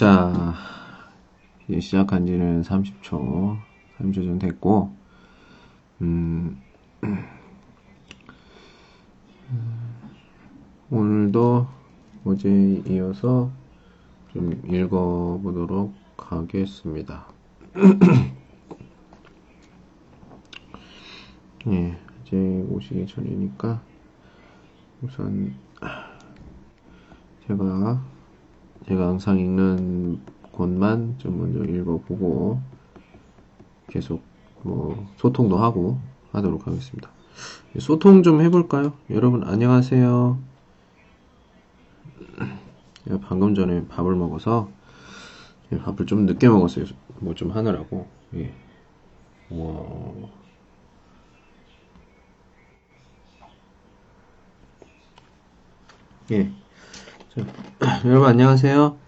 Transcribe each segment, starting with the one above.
자, 이제 시작한 지는 30초, 30초 전 됐고, 음, 오늘도 어제 이어서 좀 읽어보도록 하겠습니다. 예, 이제 오시기 전이니까 우선 제가 제가 항상 읽는 곳만 좀 먼저 읽어보고 계속 뭐 소통도 하고 하도록 하겠습니다. 소통 좀 해볼까요? 여러분 안녕하세요. 방금 전에 밥을 먹어서 밥을 좀 늦게 먹었어요. 뭐 좀 하느라고. 예. 와. 예. 자, 여러분 안녕하세요.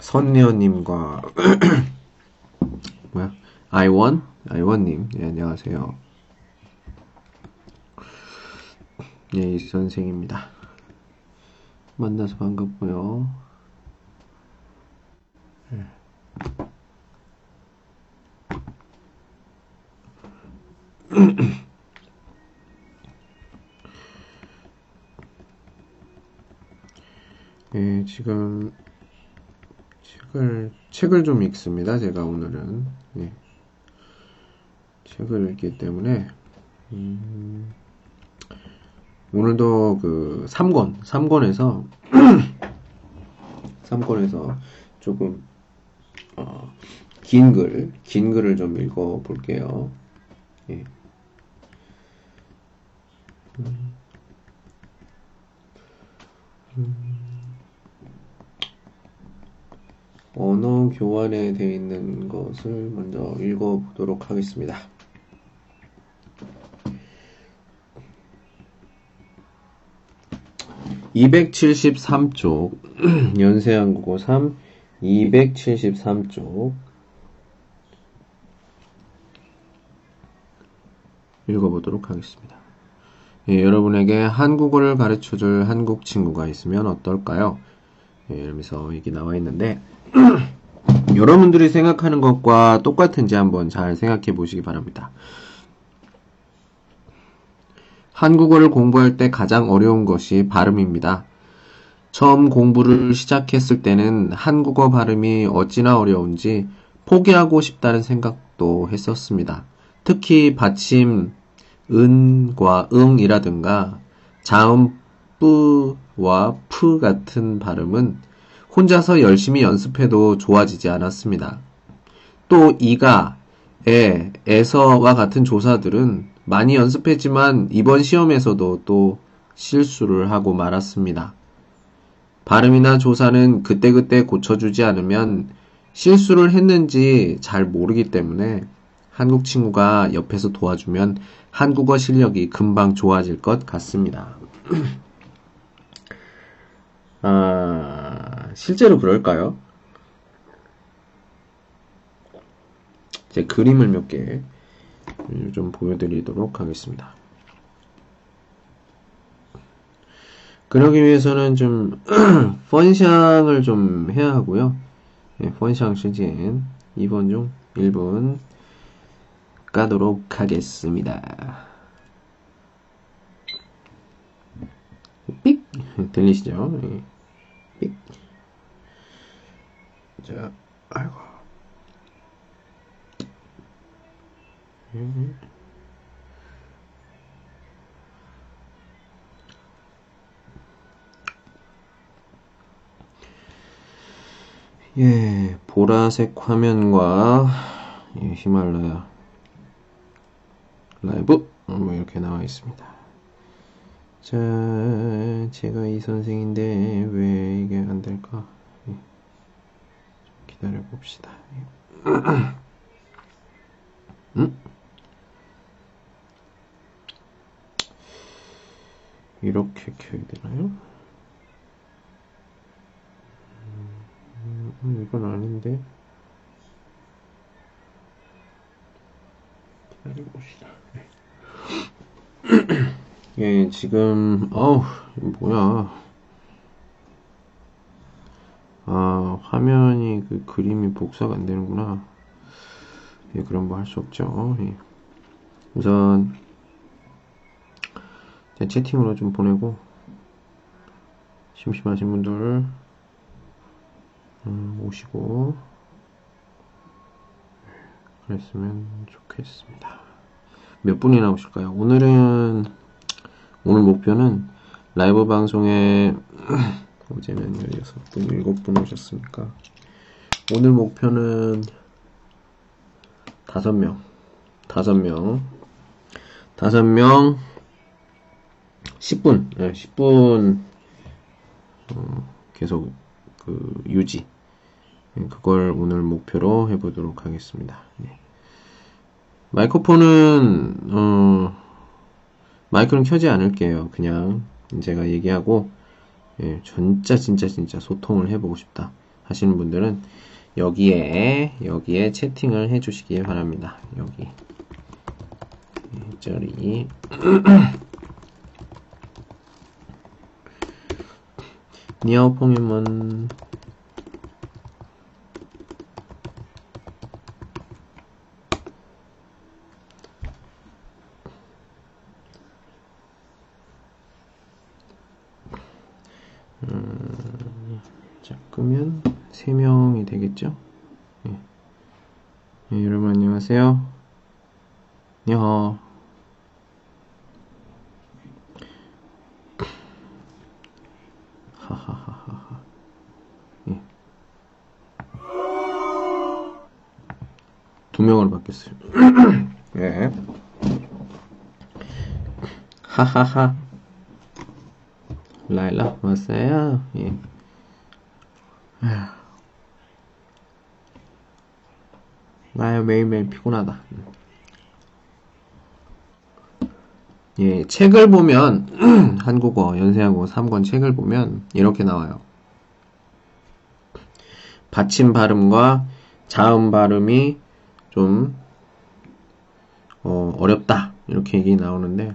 선리언님과 뭐야? 아이원 아이원님, 네, 안녕하세요. 예, 이 선생입니다. 만나서 반갑고요. 네. 예, 지금 책을 책을 좀 읽습니다. 제가 오늘은 예, 책을 읽기 때문에 음, 오늘도 그 3권 3권에서 3권에서 조금 어, 긴 글, 긴 글을 좀 읽어 볼게요. 예. 음. 음. 언어 교환에 되어 있는 것을 먼저 읽어보도록 하겠습니다. (273쪽) 연세한국어 3 273쪽 읽어보도록 하겠습니다. 예, 여러분에게 한국어를 가르쳐줄 한국 친구가 있으면 어떨까요? 예, 이러면서 이게 나와 있는데 여러분들이 생각하는 것과 똑같은지 한번 잘 생각해 보시기 바랍니다. 한국어를 공부할 때 가장 어려운 것이 발음입니다. 처음 공부를 시작했을 때는 한국어 발음이 어찌나 어려운지 포기하고 싶다는 생각도 했었습니다. 특히 받침 은과 응이라든가 자음 뿌와 푸 같은 발음은 혼자서 열심히 연습해도 좋아지지 않았습니다. 또 이가, 에, 에서와 같은 조사들은 많이 연습했지만 이번 시험에서도 또 실수를 하고 말았습니다. 발음이나 조사는 그때그때 고쳐주지 않으면 실수를 했는지 잘 모르기 때문에 한국 친구가 옆에서 도와주면 한국어 실력이 금방 좋아질 것 같습니다. 아, 실제로 그럴까요? 제 그림을 몇 개 좀 보여드리도록 하겠습니다. 그러기 위해서는 좀 펀샹을 좀 해야 하고요. 네, 펀샹 시즌 2번 중 1번 가도록 하겠습니다. 삑! 들리시죠? 네. 삑. 자, 아이고. 예, 보라색 화면과 예, 히말라야 라이브 뭐 이렇게 나와 있습니다. 자, 제가 이 선생인데 왜 이게 안 될까? 예. 기다려 봅시다. 음? 이렇게 켜야 되나요? 음, 이건 아닌데. 기다려 봅시다. 예, 지금, 어우, 뭐야. 아, 화면이 그 그림이 복사가 안 되는구나. 예, 그런 거할수 없죠. 예. 우선, 채팅으로 좀 보내고, 심심하신 분들, 음, 오시고, 그랬으면 좋겠습니다. 몇 분이나 오실까요? 오늘은, 오늘 목표는 라이브 방송에 어제면 16분, 7분 오셨으니까 오늘 목표는 5명 5명 5명 10분 네, 10분 어, 계속 그 유지 네, 그걸 오늘 목표로 해보도록 하겠습니다. 네. 마이크로폰은 어, 마이크는 켜지 않을게요. 그냥 제가 얘기하고 예, 진짜 진짜 진짜 소통을 해보고 싶다 하시는 분들은 여기에 여기에 채팅을 해주시기 바랍니다. 여기 예, 저리 니아오퐁이먼 그러면 3명이 되겠죠? 예. 예, 여러분 안녕하세요. 니허. 하하하하하. 예. 두 명으로 바뀌었어요. 예. 하하하. 라일라 왔어요. 예. 나야 매일매일 피곤하다. 예, 책을 보면, 한국어, 연세하고 3권 책을 보면, 이렇게 나와요. 받침 발음과 자음 발음이 좀, 어, 어렵다. 이렇게 얘기 나오는데,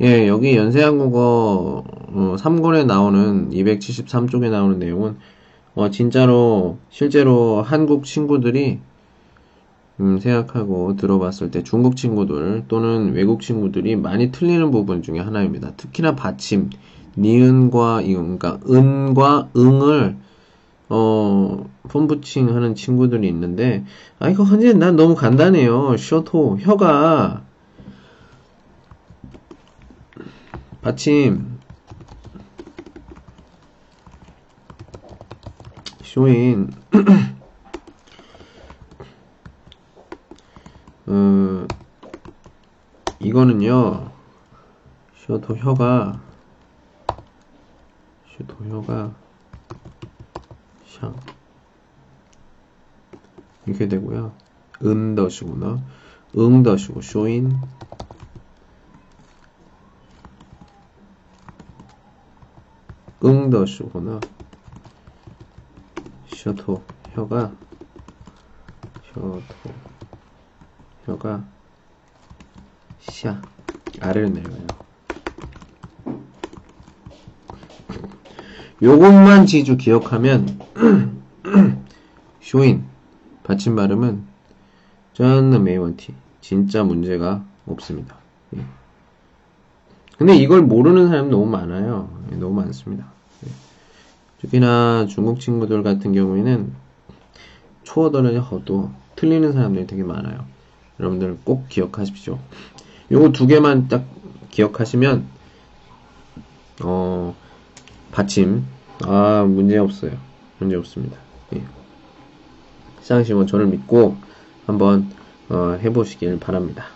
예, 여기 연세한국어, 어, 3권에 나오는, 273쪽에 나오는 내용은, 어, 진짜로 실제로 한국 친구들이 음, 생각하고 들어봤을 때 중국 친구들 또는 외국 친구들이 많이 틀리는 부분 중에 하나입니다. 특히나 받침, 니은과 이응, 그러니까 은과 응을 어, 폼부칭 하는 친구들이 있는데, 아, 이거 현재 난 너무 간단해요. 쇼토, 혀가, 받침, 쇼인 어, 이거는요 쇼도 혀가 쇼도 혀가 샹. 이렇게 되고요. 은더시구나. 응더시고 쇼인. 응더시구나 셔토 혀가 셔토 혀가 샤 아래로 내려가요. 요것만 지주 기억하면 쇼인 받침 발음은 전 메이원티 진짜 문제가 없습니다. 예. 근데 이걸 모르는 사람 너무 많아요. 예, 너무 많습니다. 특히나 중국 친구들 같은 경우에는 초어들을 허도 틀리는 사람들이 되게 많아요. 여러분들 꼭 기억하십시오. 요거 두 개만 딱 기억하시면 어 받침 아 문제 없어요. 문제 없습니다. 예. 시상식은 저를 믿고 한번 어, 해보시길 바랍니다.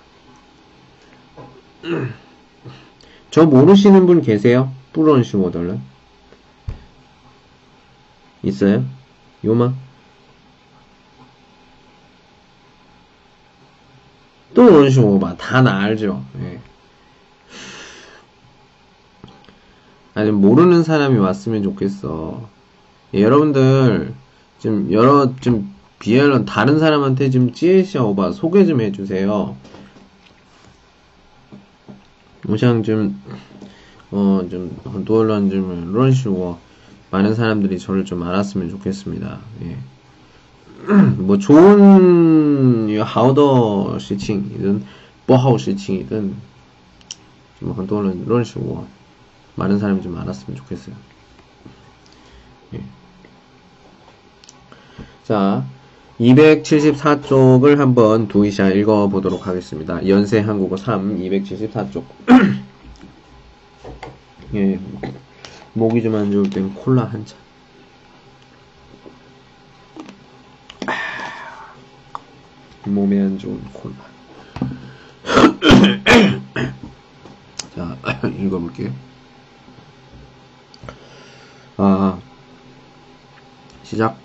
저 모르시는 분 계세요? 뿌런시워덜은? 있어요? 요마? 또 이런 식으로 막 다 나 알죠? 예. 아니 모르는 사람이 왔으면 좋겠어. 예, 여러분들 지금 여러 좀 비엘런 다른 사람한테 지금 찌에시아 오바 소개 좀 해주세요. 우상 좀 어좀 도얼런 좀 이런 식으로 많은 사람들이 저를 좀 알았으면 좋겠습니다. 예. 뭐 좋은 하우더 시칭이든 뭐하우 시칭이든 뭐 한동안 이런 식으로 많은 사람이 좀 알았으면 좋겠어요. 예. 자, 274쪽을 한번 두이샤 읽어보도록 하겠습니다. 연세 한국어 3, 274쪽. 예. 목이 좀 안 좋을 땐 콜라 한 잔. 몸에 안 좋은 콜라. 자, 읽어볼게요. 아, 시작.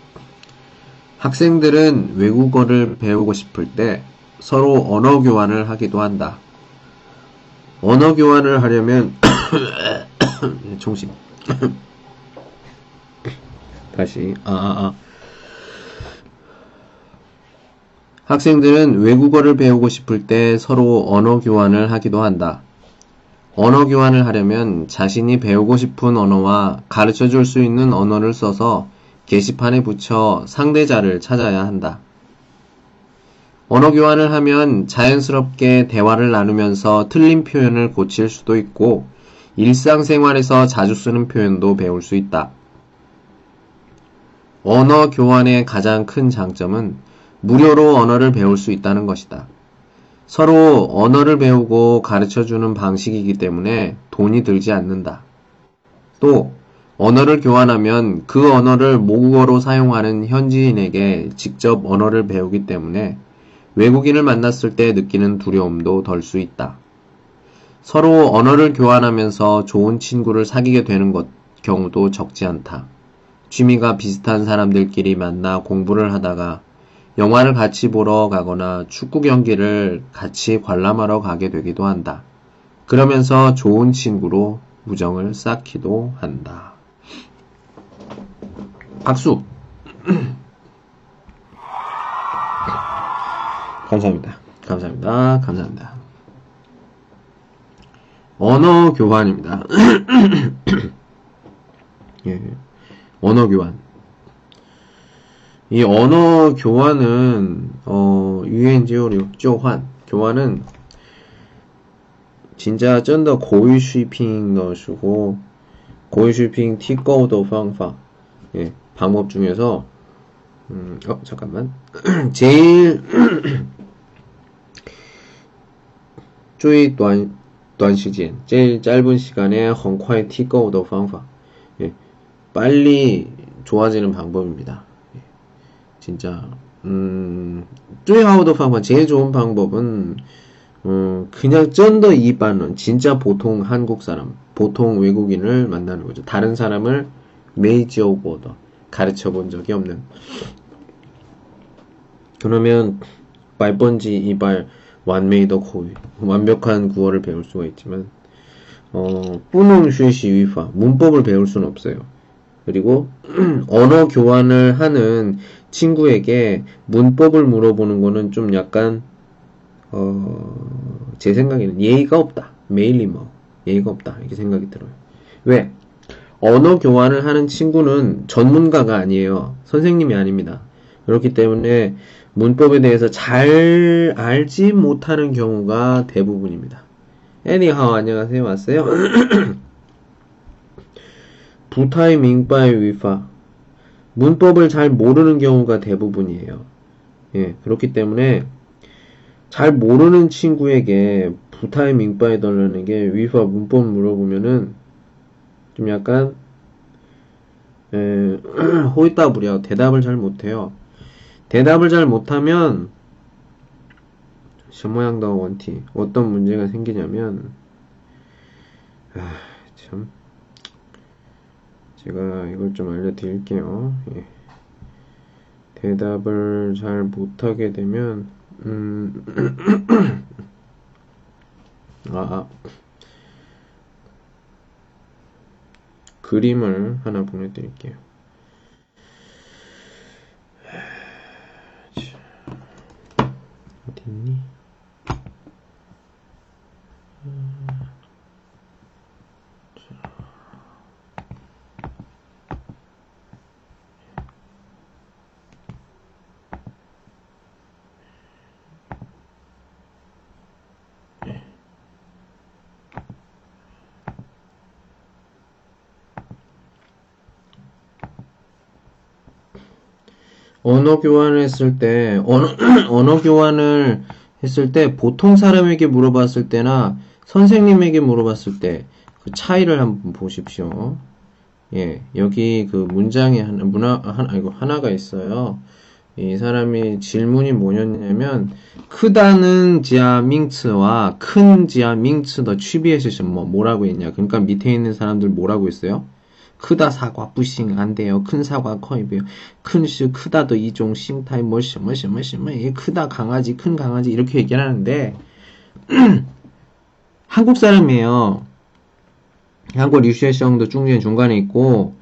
학생들은 외국어를 배우고 싶을 때 서로 언어 교환을 하기도 한다. 언어 교환을 하려면 정신. 다시. 아, 아, 아. 학생들은 외국어를 배우고 싶을 때 서로 언어 교환을 하기도 한다. 언어 교환을 하려면 자신이 배우고 싶은 언어와 가르쳐 줄 수 있는 언어를 써서 게시판에 붙여 상대자를 찾아야 한다. 언어 교환을 하면 자연스럽게 대화를 나누면서 틀린 표현을 고칠 수도 있고 일상생활에서 자주 쓰는 표현도 배울 수 있다. 언어 교환의 가장 큰 장점은 무료로 언어를 배울 수 있다는 것이다. 서로 언어를 배우고 가르쳐 주는 방식이기 때문에 돈이 들지 않는다. 또, 언어를 교환하면 그 언어를 모국어로 사용하는 현지인에게 직접 언어를 배우기 때문에 외국인을 만났을 때 느끼는 두려움도 덜 수 있다. 서로 언어를 교환하면서 좋은 친구를 사귀게 되는 것, 경우도 적지 않다. 취미가 비슷한 사람들끼리 만나 공부를 하다가 영화를 같이 보러 가거나 축구 경기를 같이 관람하러 가게 되기도 한다. 그러면서 좋은 친구로 무정을 쌓기도 한다. 박수! 감사합니다. 감사합니다. 감사합니다. 언어 교환입니다. 예, 언어 교환. 이 언어 교환은 어 유엔지오로 역조환 교환은 진짜 쩐더 고유슈핑 넣으시고 고유슈핑 티거우도 방파 예 방법 중에서 음, 어 잠깐만 제일 쪼이 또한 短时间, 제일 짧은 시간에 很快提高的方法. 예, 빨리 좋아지는 방법입니다. 예, 진짜 음, 最好的方法, 제일 좋은 방법은 음, 그냥 쩐더 이반은 진짜 보통 한국 사람, 보통 외국인을 만나는 거죠. 다른 사람을 메이지오보더 가르쳐 본 적이 없는. 그러면 말번지 이발 완메이더 고유 완벽한 구어를 배울 수가 있지만 어, 뿌능 슈시 위파 문법을 배울 수는 없어요. 그리고 언어 교환을 하는 친구에게 문법을 물어보는 거는 좀 약간 어, 제 생각에는 예의가 없다. 메일리 뭐 예의가 없다 이렇게 생각이 들어요. 왜? 언어 교환을 하는 친구는 전문가가 아니에요. 선생님이 아닙니다. 그렇기 때문에 문법에 대해서 잘 알지 못하는 경우가 대부분입니다. 애니하오 안녕하세요 왔어요. 부타이 밍바이 위파 문법을 잘 모르는 경우가 대부분이에요. 예, 그렇기 때문에 잘 모르는 친구에게 부타이 밍바이 달라는 게 위파 문법 물어보면은 좀 약간 에, 호이따부려 대답을 잘 못해요. 대답을 잘 못하면 셔모양더 원티 어떤 문제가 생기냐면 아, 참 제가 이걸 좀 알려드릴게요. 예. 대답을 잘 못하게 되면 음 아, 아. 그림을 하나 보내드릴게요. 어 언어 교환을 했을 때 언어, 언어 교환을 했을 때 보통 사람에게 물어봤을 때나 선생님에게 물어봤을 때 그 차이를 한번 보십시오. 예, 여기 그 문장에 하나, 문화, 하나, 이거 하나가 있어요. 이 사람이 질문이 뭐였냐면, 크다는 지아밍츠와 큰 지아밍츠 더 취비해서 뭐, 뭐라고 했냐. 그러니까 밑에 있는 사람들 뭐라고 했어요? 크다 사과 부싱 안 돼요. 큰 사과 커입이요. 큰시 크다도 이종 싱타이 뭐 시 뭐 시 뭐 시 뭐 크다 강아지 큰 강아지 이렇게 얘기를 하는데 한국 사람이에요. 한국 리슈에성도 중间중간에 있고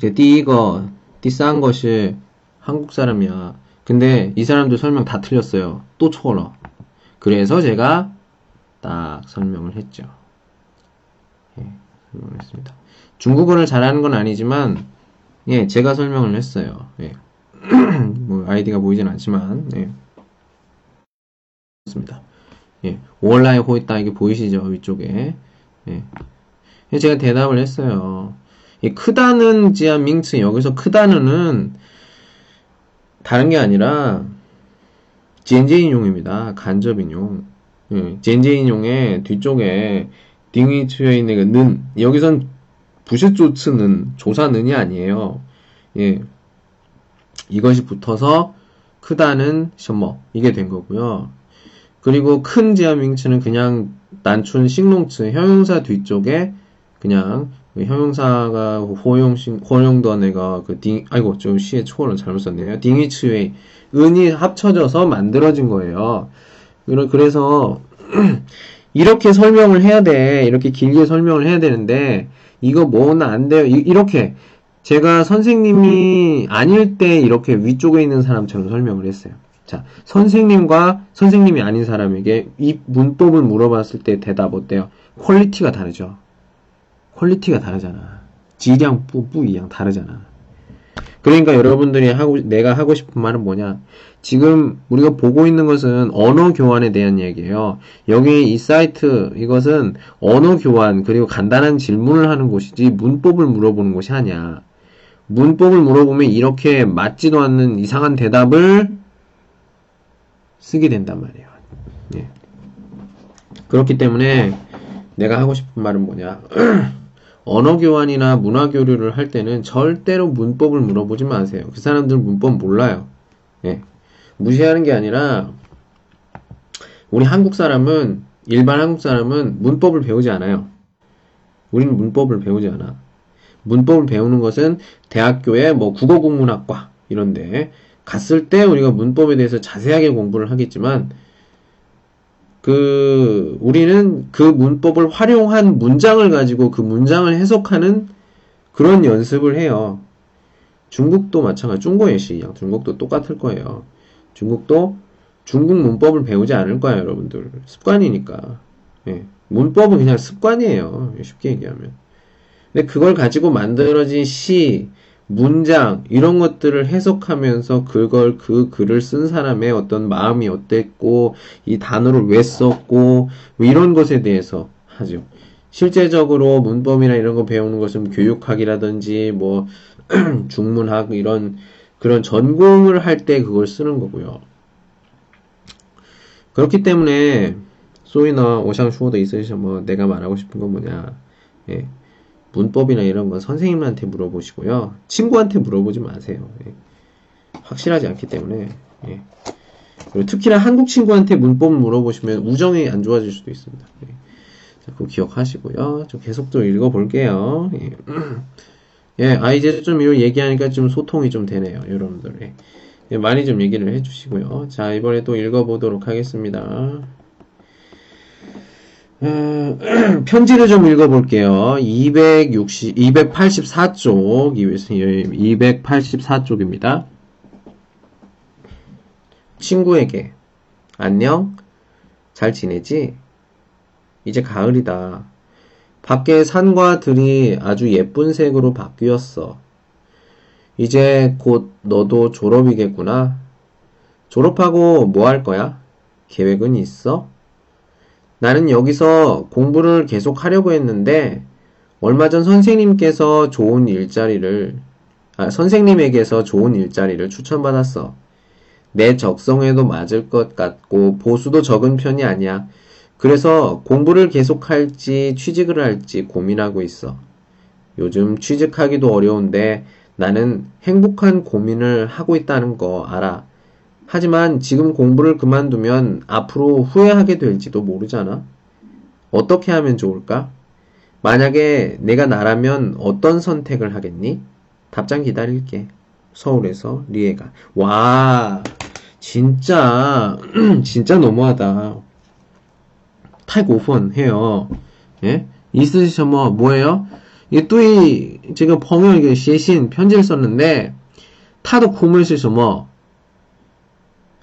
띠이거 띠싼 것이 한국 사람이야. 근데 이 사람도 설명 다 틀렸어요. 또 초러. 그래서 제가 딱 설명을 했죠. 예, 설명을 했습니다. 중국어를 잘하는 건 아니지만 예, 제가 설명을 했어요. 예. 뭐 아이디가 보이진 않지만 예. 그렇습니다. 예. 월라이 호있다 이게 보이시죠? 위쪽에. 예. 제가 대답을 했어요. 예, 크다는 지아 밍츠 여기서 크다는은 다른 게 아니라 젠제인용입니다. 간접인용. 예, 젠제인용의 뒤쪽에 딩이 트여 있는 그는 여기선 부실조츠는 조사는이 아니에요. 예. 이것이 붙어서 크다는 셔머 이게 된 거고요. 그리고 큰 지하밍츠는 그냥 난춘 싱롱츠 형용사 뒤쪽에 그냥 그 형용사가 호용신 호용던 애가 그 딩, 아이고 좀 시의 초어를 잘못 썼네요. 딩위츠웨이 은이 합쳐져서 만들어진 거예요. 그래서 이렇게 설명을 해야 돼. 이렇게 길게 설명을 해야 되는데 이거 뭐는 안 돼요. 이, 렇게 제가 선생님이 아닐 때 이렇게 위쪽에 있는 사람처럼 설명을 했어요. 자, 선생님과 선생님이 아닌 사람에게 이 문법을 물어봤을 때 대답 어때요? quality가 다르죠. quality가 다르잖아. 质量 不不一样 다르잖아. 그러니까 여러분들이 하고 내가 하고 싶은 말은 뭐냐? 지금 우리가 보고 있는 것은 언어 교환에 대한 얘기예요. 여기 이 사이트 이것은 언어 교환 그리고 간단한 질문을 하는 곳이지 문법을 물어보는 곳이 아니야. 문법을 물어보면 이렇게 맞지도 않는 이상한 대답을 쓰게 된단 말이에요. 예. 그렇기 때문에 내가 하고 싶은 말은 뭐냐? 언어 교환이나 문화 교류를 할 때는 절대로 문법을 물어보지 마세요. 그 사람들 문법 몰라요. 예. 무시하는 게 아니라 우리 한국 사람은 일반 한국 사람은 문법을 배우지 않아요. 우리는 문법을 배우지 않아. 문법을 배우는 것은 대학교에 뭐 국어국문학과 이런데 갔을 때 우리가 문법에 대해서 자세하게 공부를 하겠지만 그 우리는 그 문법을 활용한 문장을 가지고 그 문장을 해석하는 그런 연습을 해요. 중국도 마찬가지, 중국의 양 중국도 똑같을 거예요. 중국도 중국 문법을 배우지 않을 거예요, 여러분들. 습관이니까. 예. 문법은 그냥 습관이에요. 쉽게 얘기하면. 근데 그걸 가지고 만들어진 시, 문장 이런 것들을 해석하면서 그걸 그 글을 쓴 사람의 어떤 마음이 어땠고 이 단어를 왜 썼고 뭐 이런 것에 대해서 하죠. 실제적으로 문법이나 이런 거 배우는 것은 교육학이라든지 뭐 중문학 이런 그런 전공을 할 때 그걸 쓰는 거고요. 그렇기 때문에 소이나 오샹 슈어도 있으셔 뭐 내가 말하고 싶은 건 뭐냐. 예. 문법이나 이런 건 선생님한테 물어보시고요. 친구한테 물어보지 마세요. 예. 확실하지 않기 때문에. 예. 특히나 한국 친구한테 문법 물어보시면 우정이 안 좋아질 수도 있습니다. 예. 자, 그거 기억하시고요. 좀 계속 좀 읽어볼게요. 예. 예, 아, 이제 좀 이거 얘기하니까 좀 소통이 좀 되네요, 여러분들. 예. 예, 많이 좀 얘기를 해주시고요. 자, 이번에 또 읽어보도록 하겠습니다. 어, 편지를 좀 읽어볼게요. 260, 284쪽, 284쪽입니다. 친구에게, 안녕? 잘 지내지? 이제 가을이다. 밖에 산과 들이 아주 예쁜 색으로 바뀌었어. 이제 곧 너도 졸업이겠구나. 졸업하고 뭐 할 거야? 계획은 있어? 나는 여기서 공부를 계속 하려고 했는데 얼마 전 선생님께서 좋은 일자리를 아, 선생님에게서 좋은 일자리를 추천받았어. 내 적성에도 맞을 것 같고 보수도 적은 편이 아니야. 그래서 공부를 계속할지 취직을 할지 고민하고 있어. 요즘 취직하기도 어려운데 나는 행복한 고민을 하고 있다는 거 알아. 하지만 지금 공부를 그만두면 앞으로 후회하게 될지도 모르잖아. 어떻게 하면 좋을까? 만약에 내가 나라면 어떤 선택을 하겠니? 답장 기다릴게. 서울에서 리에가. 와, 진짜, 진짜 너무하다. 타이고펀 해요. 예? 있으셔 뭐, 뭐예요? 이 뚜이, 지금 펑요 이게写신 편지를 썼는데, 타도 고문시什 뭐,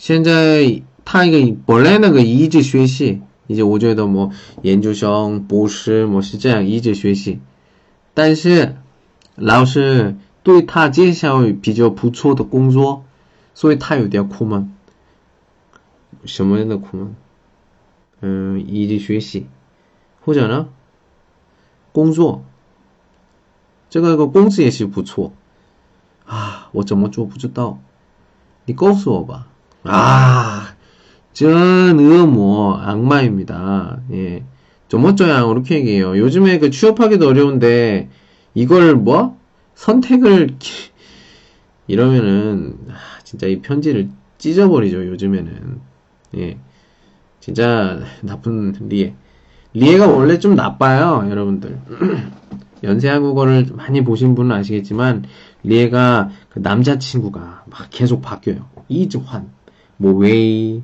现在他一个本来那个一级学习，以及我觉得么，研究生、博士么是这样，一直学习。但是老师对他介绍比较不错的工作，所以他有点苦闷。什么样的苦闷？嗯，一直学习，或者呢，工作。这个个工资也是不错。啊，我怎么做不知道。你告诉我吧。 아, 전의어 뭐 악마입니다. 예. 좀 어쩌야 이렇게 얘기해요. 요즘에 그 취업하기도 어려운데 이걸 뭐 선택을 이러면은 아, 진짜 이 편지를 찢어버리죠. 요즘에는 예. 진짜 나쁜 리에. 리에가 원래 좀 나빠요, 여러분들. 연세한국어를 많이 보신 분은 아시겠지만 리에가 그 남자친구가 막 계속 바뀌어요. 이즈환, 뭐 웨이,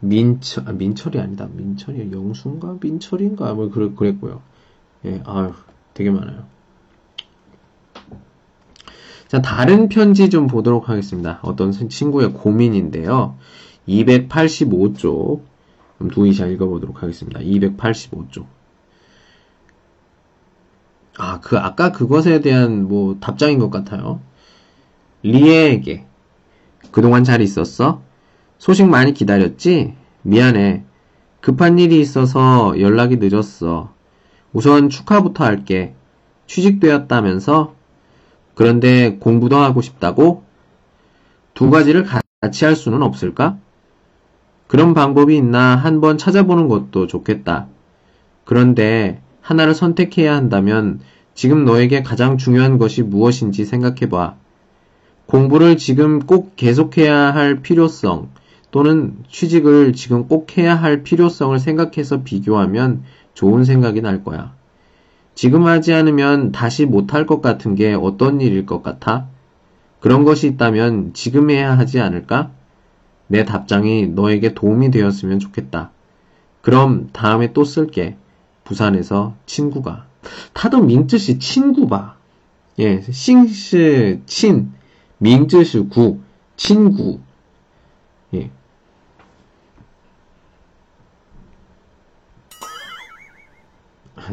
민철, 아, 민철이 아니다. 민철이 영순가 민철인가 뭐 그랬, 그랬고요. 예, 아유, 되게 많아요. 자, 다른 편지 좀 보도록 하겠습니다. 어떤 친구의 고민인데요. 285쪽. 두이샤 읽어보도록 하겠습니다. 285쪽. 아, 그, 아까 그것에 대한 뭐 답장인 것 같아요. 리에에게. 그동안 잘 있었어? 소식 많이 기다렸지? 미안해. 급한 일이 있어서 연락이 늦었어. 우선 축하부터 할게. 취직되었다면서? 그런데 공부도 하고 싶다고? 두 가지를 같이 할 수는 없을까? 그런 방법이 있나 한번 찾아보는 것도 좋겠다. 그런데 하나를 선택해야 한다면 지금 너에게 가장 중요한 것이 무엇인지 생각해봐. 공부를 지금 꼭 계속해야 할 필요성 또는 취직을 지금 꼭 해야 할 필요성을 생각해서 비교하면 좋은 생각이 날 거야. 지금 하지 않으면 다시 못할 것 같은 게 어떤 일일 것 같아? 그런 것이 있다면 지금 해야 하지 않을까? 내 답장이 너에게 도움이 되었으면 좋겠다. 그럼 다음에 또 쓸게. 부산에서 친구가. 타도 민뜻이 친구봐. 예, 싱시 친, 민뜻이 구, 친구. 예.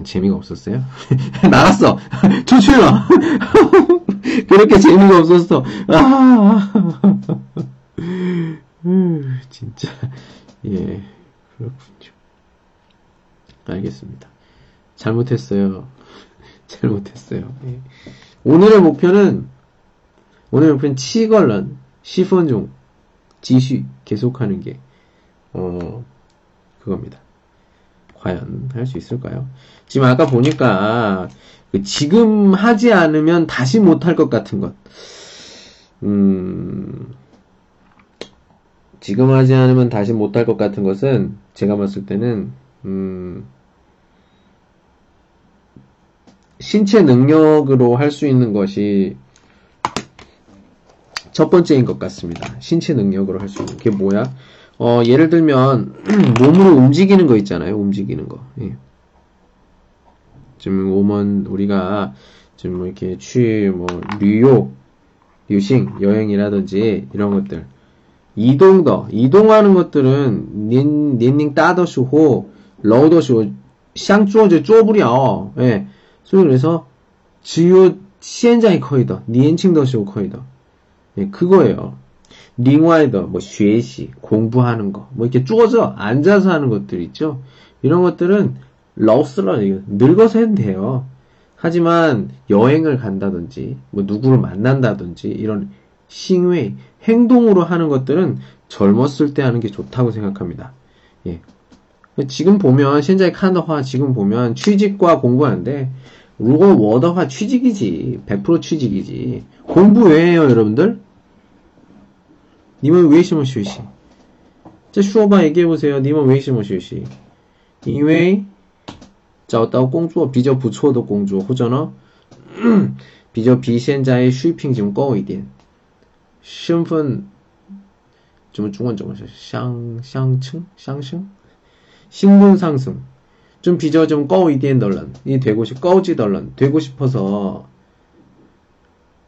재미가 없었어요? 나갔어! 조출러! 그렇게 재미가 없었어. 아, 진짜. 예, 그렇군요. 알겠습니다. 잘못했어요. 잘못했어요. 예. 오늘의 목표는 오늘의 목표는 치걸런 시펀종 지시 계속하는 게 어, 그겁니다. 과연 할 수 있을까요? 지금 아까 보니까 그 지금 하지 않으면 다시 못할 것 같은 것. 음, 지금 하지 않으면 다시 못할 것 같은 것은 제가 봤을 때는 음, 신체 능력으로 할 수 있는 것이 첫 번째인 것 같습니다. 신체 능력으로 할 수 있는 게 뭐야? 어, 예를 들면 몸으로 움직이는 거 있잖아요. 움직이는 거. 예. 지금 오면 우리가 지금 뭐 이렇게 취 뭐 뉴욕, 유싱 여행이라든지 이런 것들 이동더 이동하는 것들은 닌 닌닝 따더쇼호 러더쇼 샹做저 쪼부려. 예. 소위 그래서 지요 시엔자이 커이더 니엔칭더쇼 커이더. 예, 그거예요. 링와이더, 뭐, 쉐시, 공부하는 거, 뭐, 이렇게 쪼져, 앉아서 하는 것들 있죠? 이런 것들은, 러스러, 늙어서 해도 돼요. 하지만, 여행을 간다든지, 뭐, 누구를 만난다든지, 이런, 싱웨이, 행동으로 하는 것들은 젊었을 때 하는 게 좋다고 생각합니다. 예. 지금 보면, 현재 칸더화 지금 보면, 취직과 공부하는데, 루거 워더화 취직이지. 100% 취직이지. 공부 왜 해요, 여러분들? 님은 웨이시모슈시. 자, 슈어바 얘기해보세요. 님은 웨이시모슈시. 이외, 자오따오 공주어, 비저 부츠어도 공주어, 호전어, 비저 비센자의 슈이핑 지금 꺼이딘. 신분, 좀 중원 정도, 상, 상층? 상승? 신분 상승. 좀 비저 좀 꺼이딘 덜런. 이 되고 싶, 꺼지 덜런. 되고 싶어서,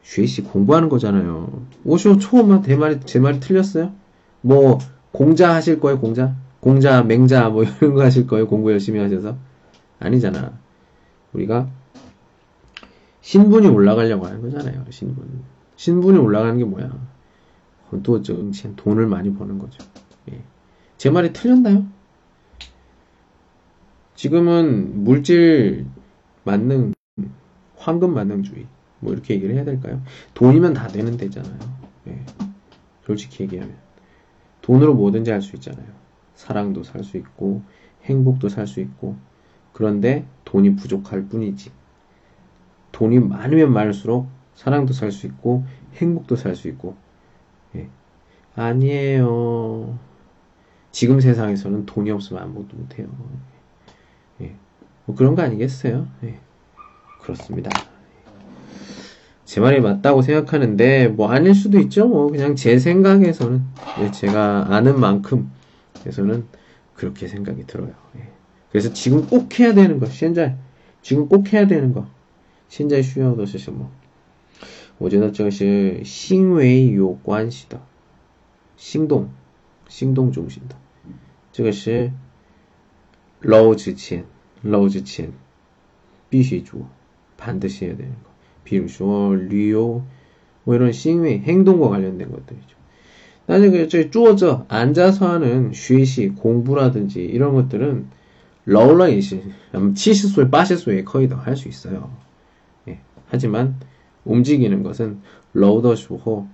学习 공부하는 거잖아요. 오쇼 초음만 대 말이 제 말이 틀렸어요? 뭐 공자 하실 거예요, 공자? 공자, 맹자 뭐 이런 거 하실 거예요, 공부 열심히 하셔서? 아니잖아. 우리가 신분이 올라가려고 하는 거잖아요, 신분. 신분이 올라가는 게 뭐야? 또좀 돈을 많이 버는 거죠. 예. 제 말이 틀렸나요? 지금은 물질 만능, 황금 만능주의. 뭐 이렇게 얘기를 해야 될까요? 돈이면 다 되는 데잖아요. 예. 솔직히 얘기하면 돈으로 뭐든지 할 수 있잖아요. 사랑도 살 수 있고 행복도 살 수 있고 그런데 돈이 부족할 뿐이지. 돈이 많으면 많을수록 사랑도 살 수 있고 행복도 살 수 있고 예. 아니에요. 지금 세상에서는 돈이 없으면 아무것도 못해요. 예. 뭐 그런 거 아니겠어요? 예. 그렇습니다. 제 말이 맞다고 생각하는데 뭐 아닐 수도 있죠. 뭐 그냥 제 생각에서는 예, 제가 아는 만큼에서는 그렇게 생각이 들어요. 예. 그래서 지금 꼭 해야 되는 거, 현재 지금 꼭 해야 되는 거, 현재 需要的是行为有关系的，行动，行动中心的，这个是捞之前，捞之前必须做，반드시 해야 되는 거. 비유쇼, 리오, 뭐 이런 싱위, 행동과 관련된 것들이죠. 나중에 그 저기 쪼어져 앉아서 하는 쉬시, 공부라든지 이런 것들은 러울러이시, 치시소에 빠시소에 거의 다 할 수 있어요. 예. 하지만 움직이는 것은 러우더쇼호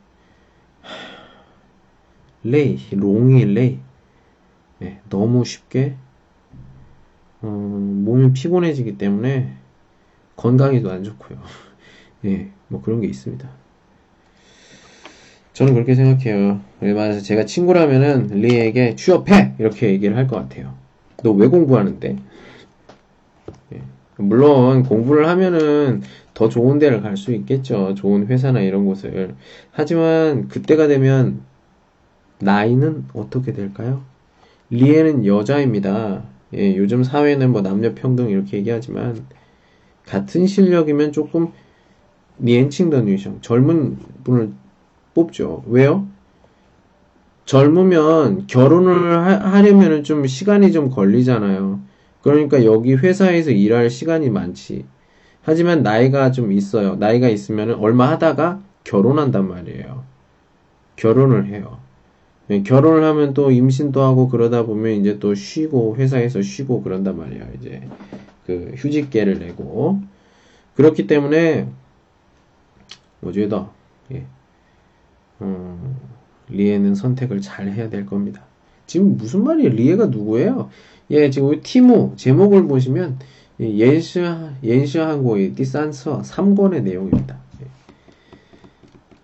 레이, 롱이 레이. 예. 너무 쉽게 어, 몸이 피곤해지기 때문에 건강에도 안 좋고요. 예, 뭐 그런 게 있습니다. 저는 그렇게 생각해요. 그래서 제가 친구라면은 리에게 취업해! 이렇게 얘기를 할 것 같아요. 너 왜 공부하는데? 예. 물론 공부를 하면은 더 좋은 데를 갈 수 있겠죠. 좋은 회사나 이런 곳을. 하지만 그때가 되면 나이는 어떻게 될까요? 리에는 여자입니다. 예, 요즘 사회는 뭐 남녀 평등 이렇게 얘기하지만 같은 실력이면 조금 니엔칭더 뉴션 젊은 분을 뽑죠. 왜요? 젊으면 결혼을 하, 려면좀 시간이 좀 걸리잖아요. 그러니까 여기 회사에서 일할 시간이 많지. 하지만 나이가 좀 있어요. 나이가 있으면 얼마 하다가 결혼한단 말이에요. 결혼을 해요. 네, 결혼을 하면 또 임신도 하고 그러다 보면 이제 또 쉬고 회사에서 쉬고 그런단 말이에요. 이제 그 휴직계를 내고 그렇기 때문에 我觉得 예. 어, 리에는 선택을 잘 해야 될 겁니다. 지금 무슨 말이에요? 리에가 누구예요? 예, 지금 티모 제목을 보시면 옌시 옌시 한국의 디산서 3권의 내용입니다. 예.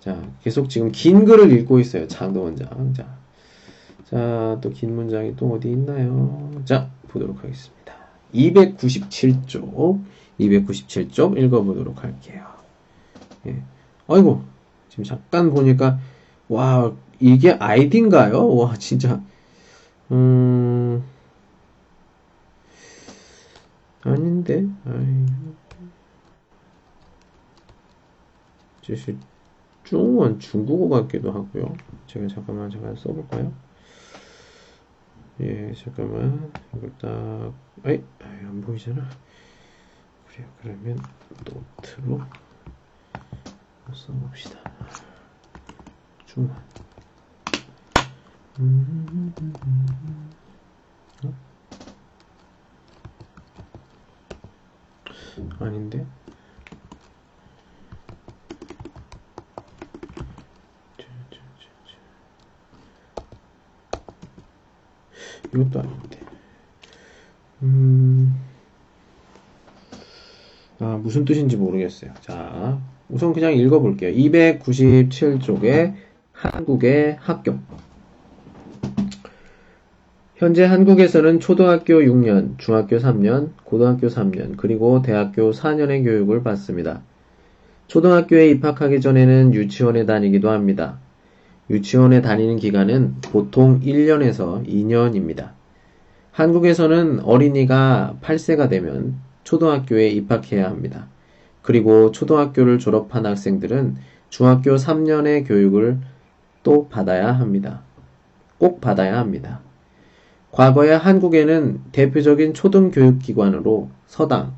자, 계속 지금 긴 글을 읽고 있어요. 장도 원장. 자, 자, 또 긴 문장이 또 어디 있나요? 자, 보도록 하겠습니다. 297쪽, 297쪽 읽어보도록 할게요. 예. 아이고 지금 잠깐 보니까 와 이게 아이디인가요? 와 진짜 음 아닌데 아이 이제 중원 중국어 같기도 하고요. 제가 잠깐만 잠깐 써볼까요? 예 잠깐만 이걸 딱 아이, 아이 안 보이잖아. 그래 그러면 노트로 써봅시다. 중만. 음, 음, 음, 어? 아닌데? 이것도 아닌데. 음, 아, 무슨 뜻인지 모르겠어요. 자, 우선 그냥 읽어볼게요. 297쪽에 한국의 학교. 현재 한국에서는 초등학교 6년, 중학교 3년, 고등학교 3년, 그리고 대학교 4년의 교육을 받습니다. 초등학교에 입학하기 전에는 유치원에 다니기도 합니다. 유치원에 다니는 기간은 보통 1년에서 2년입니다. 한국에서는 어린이가 8세가 되면 초등학교에 입학해야 합니다. 그리고 초등학교를 졸업한 학생들은 중학교 3년의 교육을 또 받아야 합니다. 꼭 받아야 합니다. 과거에 한국에는 대표적인 초등교육기관으로 서당,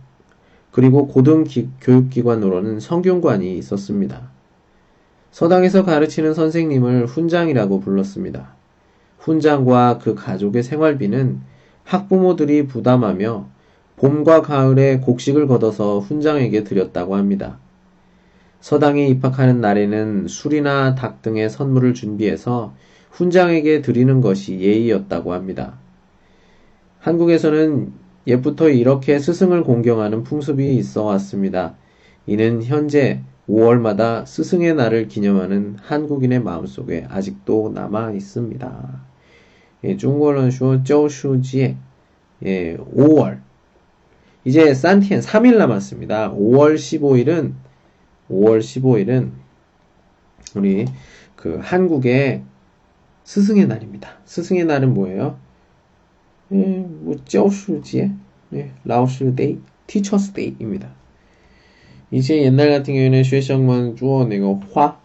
그리고 고등교육기관으로는 성균관이 있었습니다. 서당에서 가르치는 선생님을 훈장이라고 불렀습니다. 훈장과 그 가족의 생활비는 학부모들이 부담하며 봄과 가을에 곡식을 걷어서 훈장에게 드렸다고 합니다. 서당에 입학하는 날에는 술이나 닭 등의 선물을 준비해서 훈장에게 드리는 것이 예의였다고 합니다. 한국에서는 옛부터 이렇게 스승을 공경하는 풍습이 있어 왔습니다. 이는 현재 5월마다 스승의 날을 기념하는 한국인의 마음속에 아직도 남아 있습니다. 예, 중국어는 쇼, 쪼슈지에 예, 5월 이제 산티엔 3일 남았습니다. 5월 15일은 5월 15일은 우리 그 한국의 스승의 날입니다. 스승의 날은 뭐예요? 예, 뭐, 教师节, 예, 라오스 데이, 티처스 데이입니다. 이제 옛날 같은 경우에는 쉐성만 주어 내가 화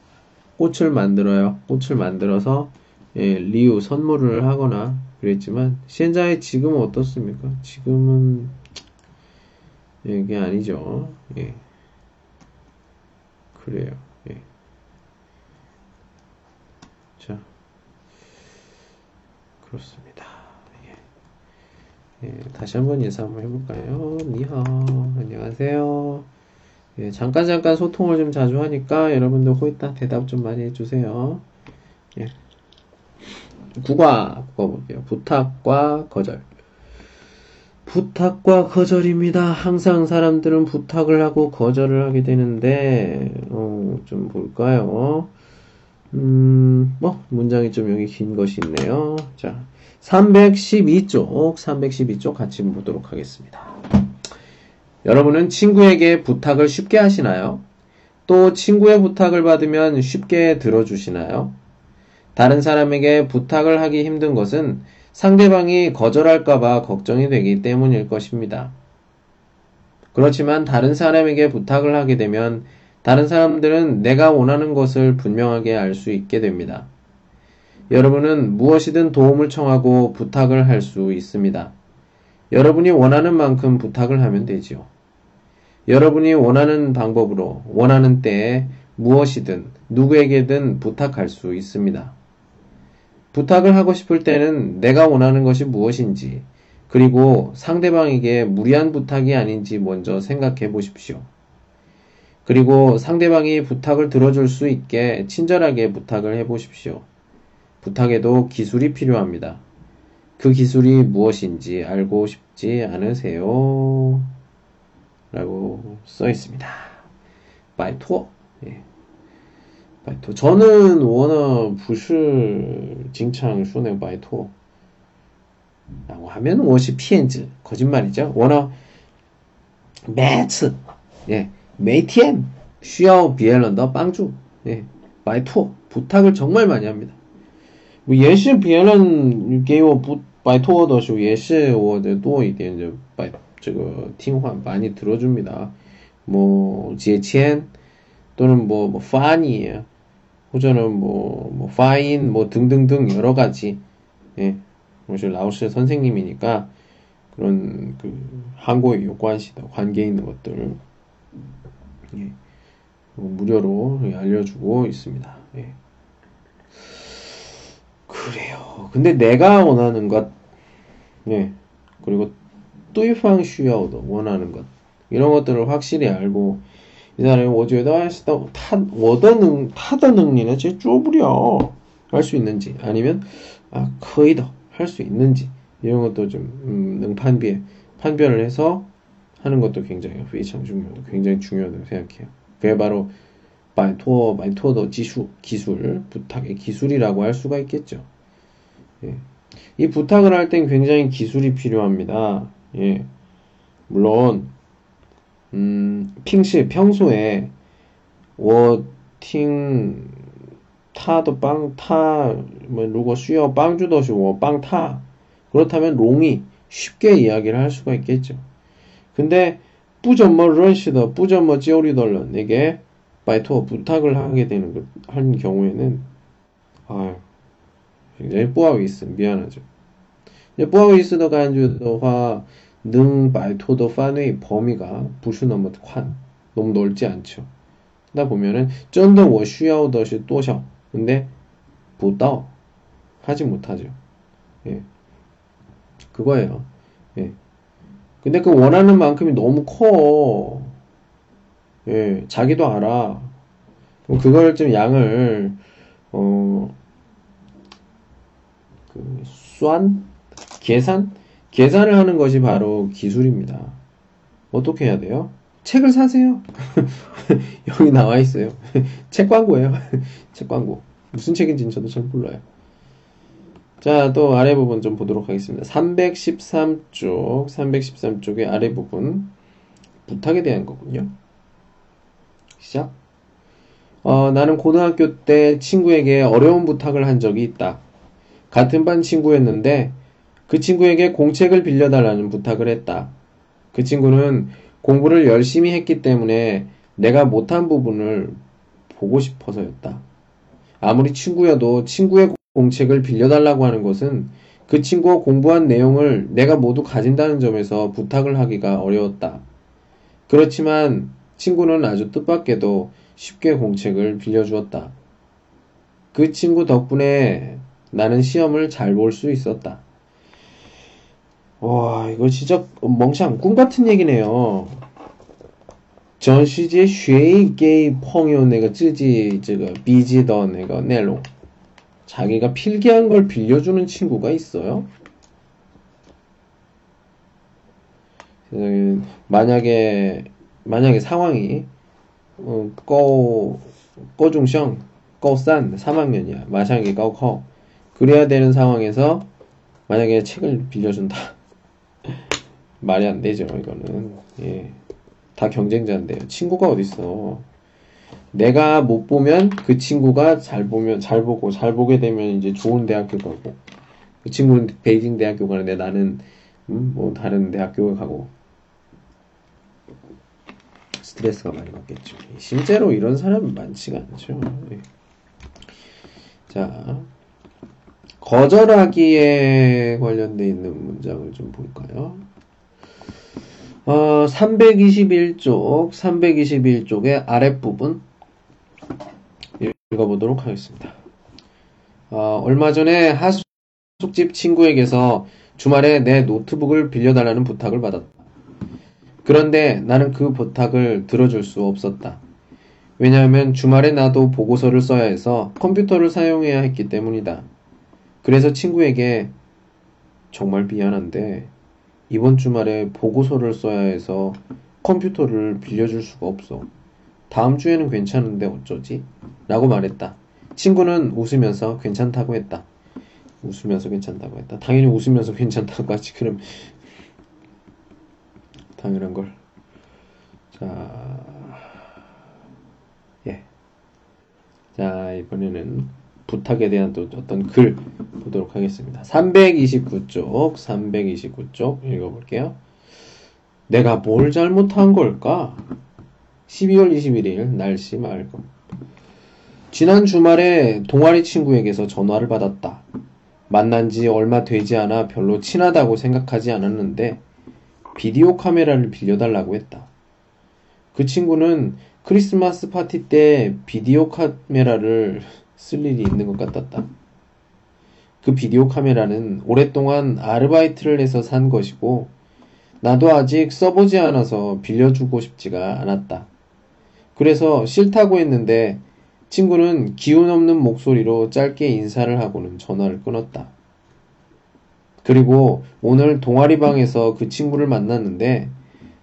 꽃을 만들어요. 꽃을 만들어서 예, 리우 선물을 하거나 그랬지만 현재 지금은 어떻습니까? 지금은 이게 아니죠. 예. 그래요. 예. 자, 그렇습니다. 예. 예, 다시 한번 인사 한번 해볼까요? 니하, 안녕하세요. 예, 잠깐 잠깐 소통을 좀 자주 하니까 여러분들 호이따 대답 좀 많이 해주세요. 예. 국어 국어 볼게요. 부탁과 거절. 부탁과 거절입니다. 항상 사람들은 부탁을 하고 거절을 하게 되는데 어, 좀 볼까요? 음, 뭐 문장이 좀 여기 긴 것이 있네요. 자, 312쪽, 312쪽 같이 보도록 하겠습니다. 여러분은 친구에게 부탁을 쉽게 하시나요? 또 친구의 부탁을 받으면 쉽게 들어주시나요? 다른 사람에게 부탁을 하기 힘든 것은 상대방이 거절할까봐 걱정이 되기 때문일 것입니다. 그렇지만 다른 사람에게 부탁을 하게 되면 다른 사람들은 내가 원하는 것을 분명하게 알 수 있게 됩니다. 여러분은 무엇이든 도움을 청하고 부탁을 할 수 있습니다. 여러분이 원하는 만큼 부탁을 하면 되지요. 여러분이 원하는 방법으로 원하는 때에 무엇이든 누구에게든 부탁할 수 있습니다. 부탁을 하고 싶을 때는 내가 원하는 것이 무엇인지 그리고 상대방에게 무리한 부탁이 아닌지 먼저 생각해 보십시오. 그리고 상대방이 부탁을 들어줄 수 있게 친절하게 부탁을 해 보십시오. 부탁에도 기술이 필요합니다. 그 기술이 무엇인지 알고 싶지 않으세요? 라고 써 있습니다. 바이토. 예. 바이토. 저는 워낙 부실 징창 수네 바이토. 라고 하면 무엇이 피엔즈. 거짓말이죠. 워낙 매츠. 예. 메이티엔. 쉬어 비엘런더 빵주. 예. 바이토. 부탁을 정말 많이 합니다. 也是别人给我不拜托的时候，也是我的多一点就拜这个听话 많이 들어줍니다. 뭐 제첸 또는 뭐, 뭐 파니 호전은 뭐, 뭐 파인 뭐 등등등 여러 가지 예, 사실 라오스 선생님이니까 그런 그 한국의 요구하시다 관계 있는 것들 예, 무료로 알려주고 있습니다. 예. 그래요. 근데 내가 원하는 것, 예, 그리고 뚜이팡 슈야오도 원하는 것 이런 것들을 확실히 알고 이 사람이 我觉得他我的能他的能力呢就做不了할 수 있는지 아니면 아 거의다 할 수 있는지 이런 것도 좀 음, 능판별 판별을 해서 하는 것도 굉장히非常 중요하다 굉장히 중요하다고 생각해요. 그게 바로 말토 말토도 기술 기술 부탁의 기술이라고 할 수가 있겠죠. 예. 이 부탁을 할 땐 굉장히 기술이 필요합니다. 예. 물론, 음, 핑시 평소에 워팅 타도 빵 타, 뭐, 루거 수요 빵 주더시 워빵 타. 그렇다면 롱이 쉽게 이야기를 할 수가 있겠죠. 근데 뿌점머 런시더 뿌점머 찌오리덜런 내게 바이토 부탁을 하게 되는 그, 한 경우에는 아 굉장히 뿌아위스 미안하죠. 뿌아위스더가 간주도화 능 말토더 파의 범위가 부수너무 관 너무 넓지 않죠. 나 보면은 쩐더 워슈야우더시 또셔 근데 보다 하지 못하죠. 예. 그거예요. 예. 근데 그 원하는 만큼이 너무 커. 예, 자기도 알아. 그걸 좀 양을 어, 그, 수완? 계산? 계산을 하는 것이 바로 기술입니다. 어떻게 해야 돼요? 책을 사세요. 여기 나와 있어요. 책 광고예요. 책 광고. 무슨 책인지는 저도 잘 몰라요. 자, 또 아래 부분 좀 보도록 하겠습니다. 313쪽, 313쪽의 아래 부분. 부탁에 대한 거군요. 시작. 어, 나는 고등학교 때 친구에게 어려운 부탁을 한 적이 있다. 같은 반 친구였는데 그 친구에게 공책을 빌려달라는 부탁을 했다. 그 친구는 공부를 열심히 했기 때문에 내가 못한 부분을 보고 싶어서였다. 아무리 친구여도 친구의 공책을 빌려달라고 하는 것은 그 친구가 공부한 내용을 내가 모두 가진다는 점에서 부탁을 하기가 어려웠다. 그렇지만 친구는 아주 뜻밖에도 쉽게 공책을 빌려주었다. 그 친구 덕분에 나는 시험을 잘 볼 수 있었다. 와, 이거 진짜 멍청 꿈 같은 얘기네요. 全世界谁给朋友那个自己这个笔记的那个内容 자기가 필기한 걸 빌려주는 친구가 있어요? 만약에 만약에 상황이 어, 꺼 꺼중성 꺼싼 3학년이야 마샹이 꺼커 그래야 되는 상황에서 만약에 책을 빌려준다. 말이 안 되죠, 이거는. 예. 다 경쟁자인데요. 친구가 어딨어. 내가 못 보면 그 친구가 잘 보면, 잘 보고, 잘 보게 되면 이제 좋은 대학교 가고, 그 친구는 베이징 대학교 가는데 나는, 음, 뭐 다른 대학교 가고, 스트레스가 많이 받겠죠. 실제로 이런 사람은 많지가 않죠. 예. 자, 거절하기에 관련되어 있는 문장을 좀 볼까요? 어, 321쪽, 321쪽의 아랫부분 읽어보도록 하겠습니다. 어, 얼마 전에 하숙집 친구에게서 주말에 내 노트북을 빌려달라는 부탁을 받았다. 그런데 나는 그 부탁을 들어줄 수 없었다. 왜냐하면 주말에 나도 보고서를 써야 해서 컴퓨터를 사용해야 했기 때문이다. 그래서 친구에게 정말 미안한데 이번 주말에 보고서를 써야 해서 컴퓨터를 빌려줄 수가 없어. 다음 주에는 괜찮은데 어쩌지? 라고 말했다. 친구는 웃으면서 괜찮다고 했다. 웃으면서 괜찮다고 했다. 당연히 웃으면서 괜찮다고 하지. 그럼 당연한 걸. 자, 예. 자, 이번에는 부탁에 대한 또 어떤 글 보도록 하겠습니다. 329쪽, 329쪽 읽어볼게요. 내가 뭘 잘못한 걸까? 12월 21일 날씨 맑음. 지난 주말에 동아리 친구에게서 전화를 받았다. 만난 지 얼마 되지 않아 별로 친하다고 생각하지 않았는데 비디오 카메라를 빌려달라고 했다. 그 친구는 크리스마스 파티 때 비디오 카메라를 쓸 일이 있는 것 같았다. 그 비디오 카메라는 오랫동안 아르바이트를 해서 산 것이고 나도 아직 써보지 않아서 빌려주고 싶지가 않았다. 그래서 싫다고 했는데 친구는 기운 없는 목소리로 짧게 인사를 하고는 전화를 끊었다. 그리고 오늘 동아리방에서 그 친구를 만났는데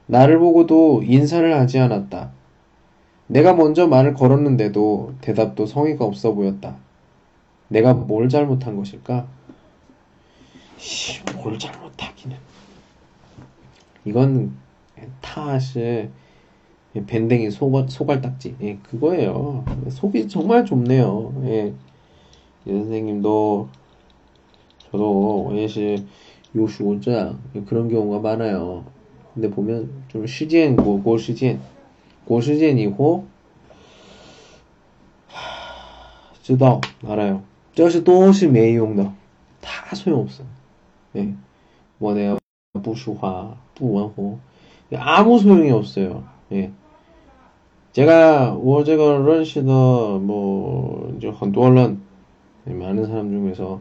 나를 보고도 인사를 하지 않았다. 내가 먼저 말을 걸었는데도 대답도 성의가 없어 보였다. 내가 뭘 잘못한 것일까? 씨, 뭘 잘못하기는. 이건 탓을 밴댕이 소갈, 소갈딱지. 예, 그거예요. 속이 정말 좁네요. 예. 이 선생님도, 저도, 예시, 요슈 오자, 그런 경우가 많아요. 근데 보면, 좀, 시간, 고, 고 시간, 고 시간 이후, 知道, 알아요. 这是都是没用的.다 소용없어. 예. 뭐 내가, 不说话,不文호 아무 소용이 없어요. 예. 제가 我这个认识的뭐就很多人 많은 사람 중에서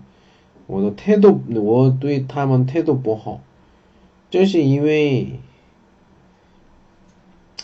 我的态度，我对他们态度不好，这是因为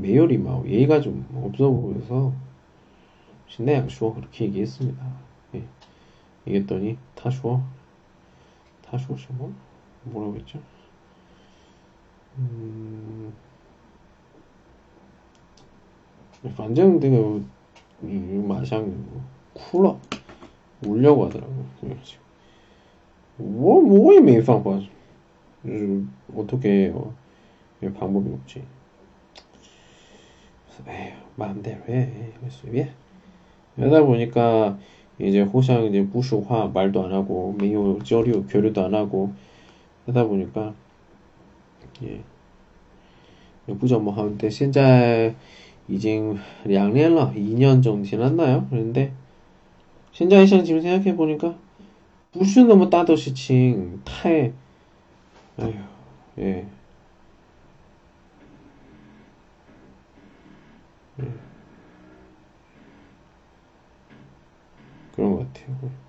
매열이 막 예의가 좀 없어 보여서 신내양쇼 그렇게 얘기했습니다. 예. 얘기했더니 타쇼 타쇼 뭐 뭐라고 했죠? 음... 反正 내가 마상 쿨러 울려고 하더라고. 그래가지고 뭐 뭐에 매방법 어떻게 해요? 방법이 없지. 에휴 마음대로 해.随便. 하다 보니까 이제 호상 이제 부수화 말도 안 하고 매우 저류 교류도 안 하고 하다 보니까 예. 不怎么好，但现在已经两年了，一年整天了那样，人的。现在想今天看보니까不是那么大的事情，太，哎呀，哎， 음. 그런 것 같아요.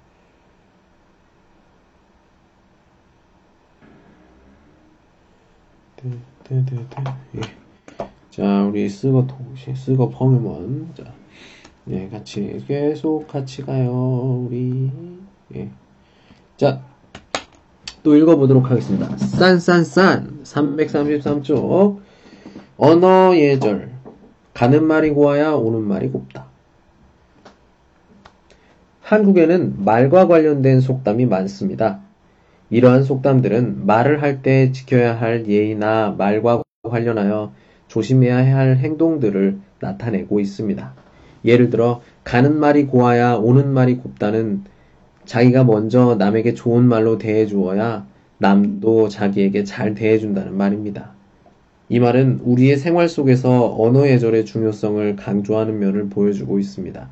예. 자, 우리 쓰거 동시에 쓰거 퍼메먼. 자, 예, 같이, 계속 같이 가요, 우리. 예. 자, 또 읽어보도록 하겠습니다. 싼, 싼, 싼. 333쪽. 언어 예절. 가는 말이 고와야 오는 말이 곱다. 한국에는 말과 관련된 속담이 많습니다. 이러한 속담들은 말을 할 때 지켜야 할 예의나 말과 관련하여 조심해야 할 행동들을 나타내고 있습니다. 예를 들어 가는 말이 고와야 오는 말이 곱다는 자기가 먼저 남에게 좋은 말로 대해 주어야 남도 자기에게 잘 대해 준다는 말입니다. 이 말은 우리의 생활 속에서 언어 예절의 중요성을 강조하는 면을 보여주고 있습니다.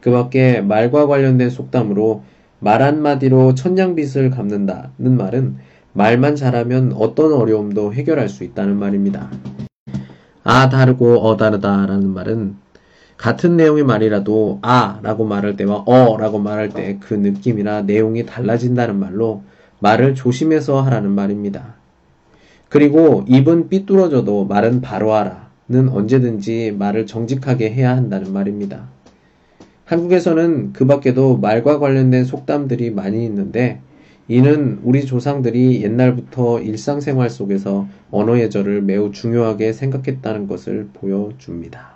그 밖에 말과 관련된 속담으로 말 한마디로 천냥빚을 갚는다는 말은 말만 잘하면 어떤 어려움도 해결할 수 있다는 말입니다. 아 다르고 어 다르다라는 말은 같은 내용의 말이라도 아 라고 말할 때와 어 라고 말할 때 그 느낌이나 내용이 달라진다는 말로 말을 조심해서 하라는 말입니다. 그리고 입은 삐뚤어져도 말은 바로 하라는 언제든지 말을 정직하게 해야 한다는 말입니다. 한국에서는 그 밖에도 말과 관련된 속담들이 많이 있는데 이는 우리 조상들이 옛날부터 일상생활 속에서 언어 예절을 매우 중요하게 생각했다는 것을 보여줍니다.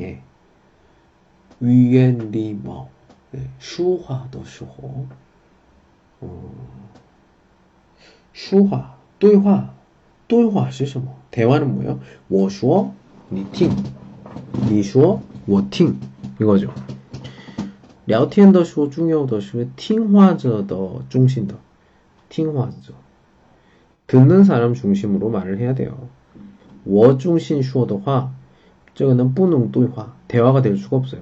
예. 위엔 리머, 네, 슈화도 슈호. 어. 说话，对话，对话是什么？ 대화는 뭐예요? 我说你听，你说我听 이거죠. 聊天的时候重要的是听话者的中心的听话者 듣는 사람 중심으로 말을 해야 돼요. 我中心说的话这个는不能对话 대화가 될 수가 없어요.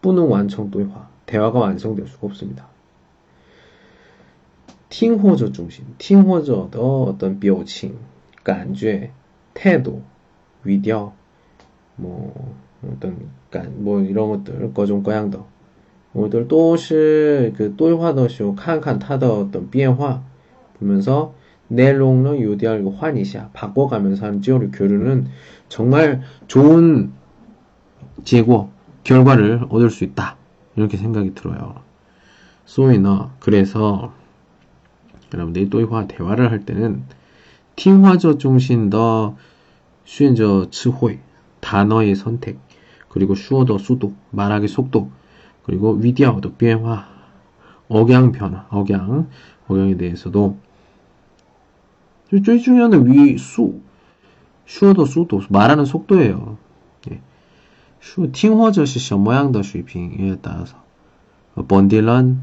不能 완성 对话 대화가 완성될 수가 없습니다. 听或者 중심 听或者的 어떤 表情感觉态度语调뭐 어떤 뭐 이런 것들 各种各样的 我们都是그 对话的时候看看它的어떤变化 보면서 내용을 요디하고 환이샤 바꿔가면서 하는 지오리 교류는 정말 좋은结果 결과를 얻을 수 있다 이렇게 생각이 들어요. 소이너 그래서 여러분들이 또이화 대화를 할 때는 팀화저 중심 더 수행저 츠호이 단어의 선택 그리고 슈어더 수도 말하기 속도 그리고 위디아오도 변화 억양 변화 억양 억양에 대해서도 最중요한 위, 수, 슈어더 수도 말하는 속도예요. 예. 슈, 听或者是什么样的水平에 따라서 본딜런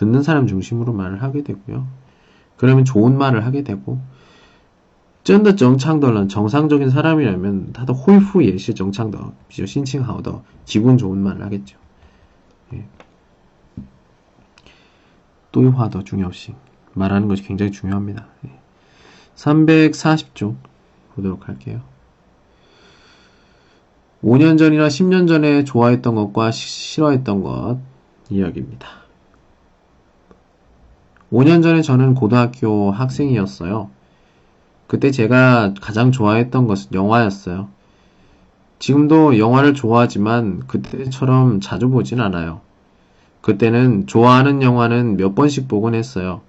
듣는 사람 중심으로 말을 하게 되고요. 그러면 좋은 말을 하게 되고, 真的 정창더는 정상적인 사람이라면 다들 홀후 예시 정창더, 비교 신칭하더, 기분 좋은 말을 하겠죠. 예. 또이화더 중요시 말하는 것이 굉장히 중요합니다. 예. 340쪽 보도록 할게요. 5년 전이나 10년 전에 좋아했던 것과 싫어했던 것 이야기입니다. 5년 전에 저는 고등학교 학생이었어요. 그때 제가 가장 좋아했던 것은 영화였어요. 지금도 영화를 좋아하지만 그때처럼 자주 보진 않아요. 그때는 좋아하는 영화는 몇 번씩 보곤 했어요.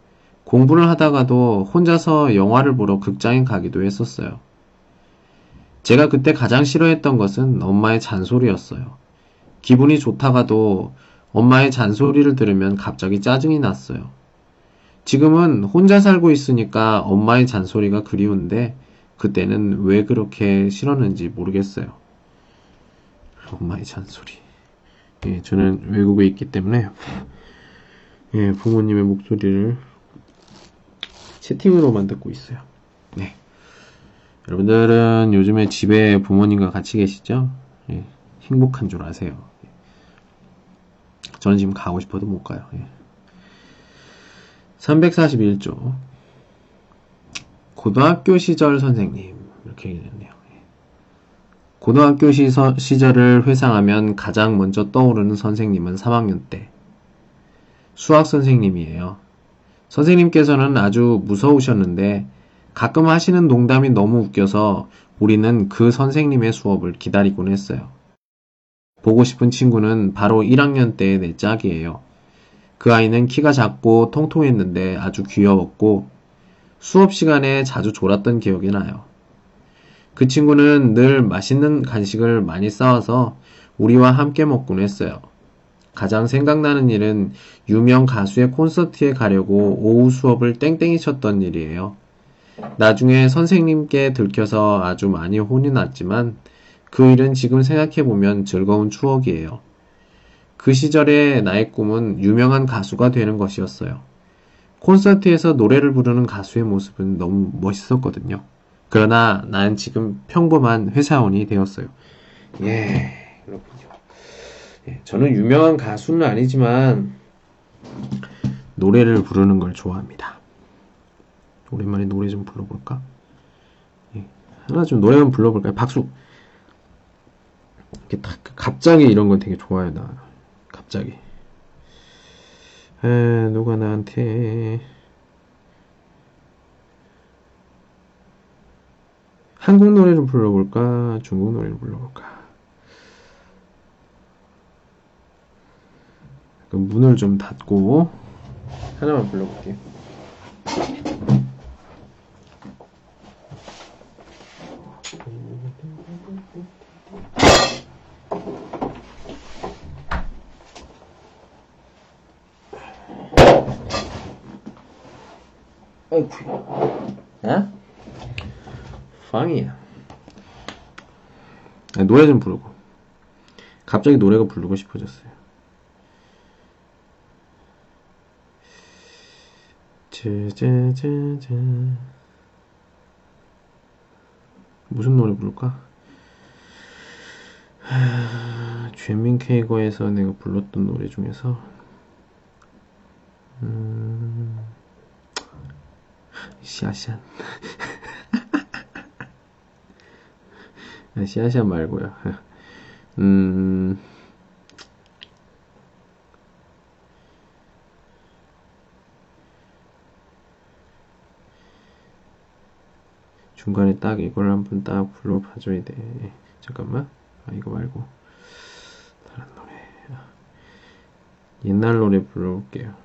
공부를 하다가도 혼자서 영화를 보러 극장에 가기도 했었어요. 제가 그때 가장 싫어했던 것은 엄마의 잔소리였어요. 기분이 좋다가도 엄마의 잔소리를 들으면 갑자기 짜증이 났어요. 지금은 혼자 살고 있으니까 엄마의 잔소리가 그리운데 그때는 왜 그렇게 싫었는지 모르겠어요. 엄마의 잔소리. 예, 저는 외국에 있기 때문에 예, 부모님의 목소리를 채팅으로만 듣고 있어요. 네. 여러분들은 요즘에 집에 부모님과 같이 계시죠? 예, 행복한 줄 아세요. 예. 저는 지금 가고 싶어도 못 가요. 예. 341조. 고등학교 시절 선생님. 이렇게 얘기했네요. 예. 고등학교 시서, 시절을 회상하면 가장 먼저 떠오르는 선생님은 3학년 때 수학 선생님이에요. 선생님께서는 아주 무서우셨는데 가끔 하시는 농담이 너무 웃겨서 우리는 그 선생님의 수업을 기다리곤 했어요. 보고 싶은 친구는 바로 1학년 때의 내 짝이에요. 그 아이는 키가 작고 통통했는데 아주 귀여웠고 수업 시간에 자주 졸았던 기억이 나요. 그 친구는 늘 맛있는 간식을 많이 싸와서 우리와 함께 먹곤 했어요. 가장 생각나는 일은 유명 가수의 콘서트에 가려고 오후 수업을 땡땡이 쳤던 일이에요. 나중에 선생님께 들켜서 아주 많이 혼이 났지만 그 일은 지금 생각해보면 즐거운 추억이에요. 그 시절의 나의 꿈은 유명한 가수가 되는 것이었어요. 콘서트에서 노래를 부르는 가수의 모습은 너무 멋있었거든요. 그러나 난 지금 평범한 회사원이 되었어요. 예, 그렇군요. 예, 저는 유명한 가수는 아니지만 노래를 부르는 걸 좋아합니다. 오랜만에 노래 좀 불러볼까? 예. 하나 좀 노래 좀 불러볼까요? 박수. 이렇게 딱 갑자기 이런 건 되게 좋아요 나. 갑자기. 에, 누가 나한테 한국 노래를 불러볼까? 중국 노래를 불러볼까? 문을 좀 닫고 하나만 불러볼게요. 어이구. 어? 빵이야. 노래 좀 부르고. 갑자기 노래가 부르고 싶어졌어요. 짜자자자. 무슨 노래 부를까? 하...全민 케이거에서 내가 불렀던 노래 중에서 음... 시아시안 시아시안 말고요 음... 중간에 딱 이걸 한번 딱 불러봐줘야 돼. 잠깐만. 아, 이거 말고. 다른 노래. 옛날 노래 불러볼게요.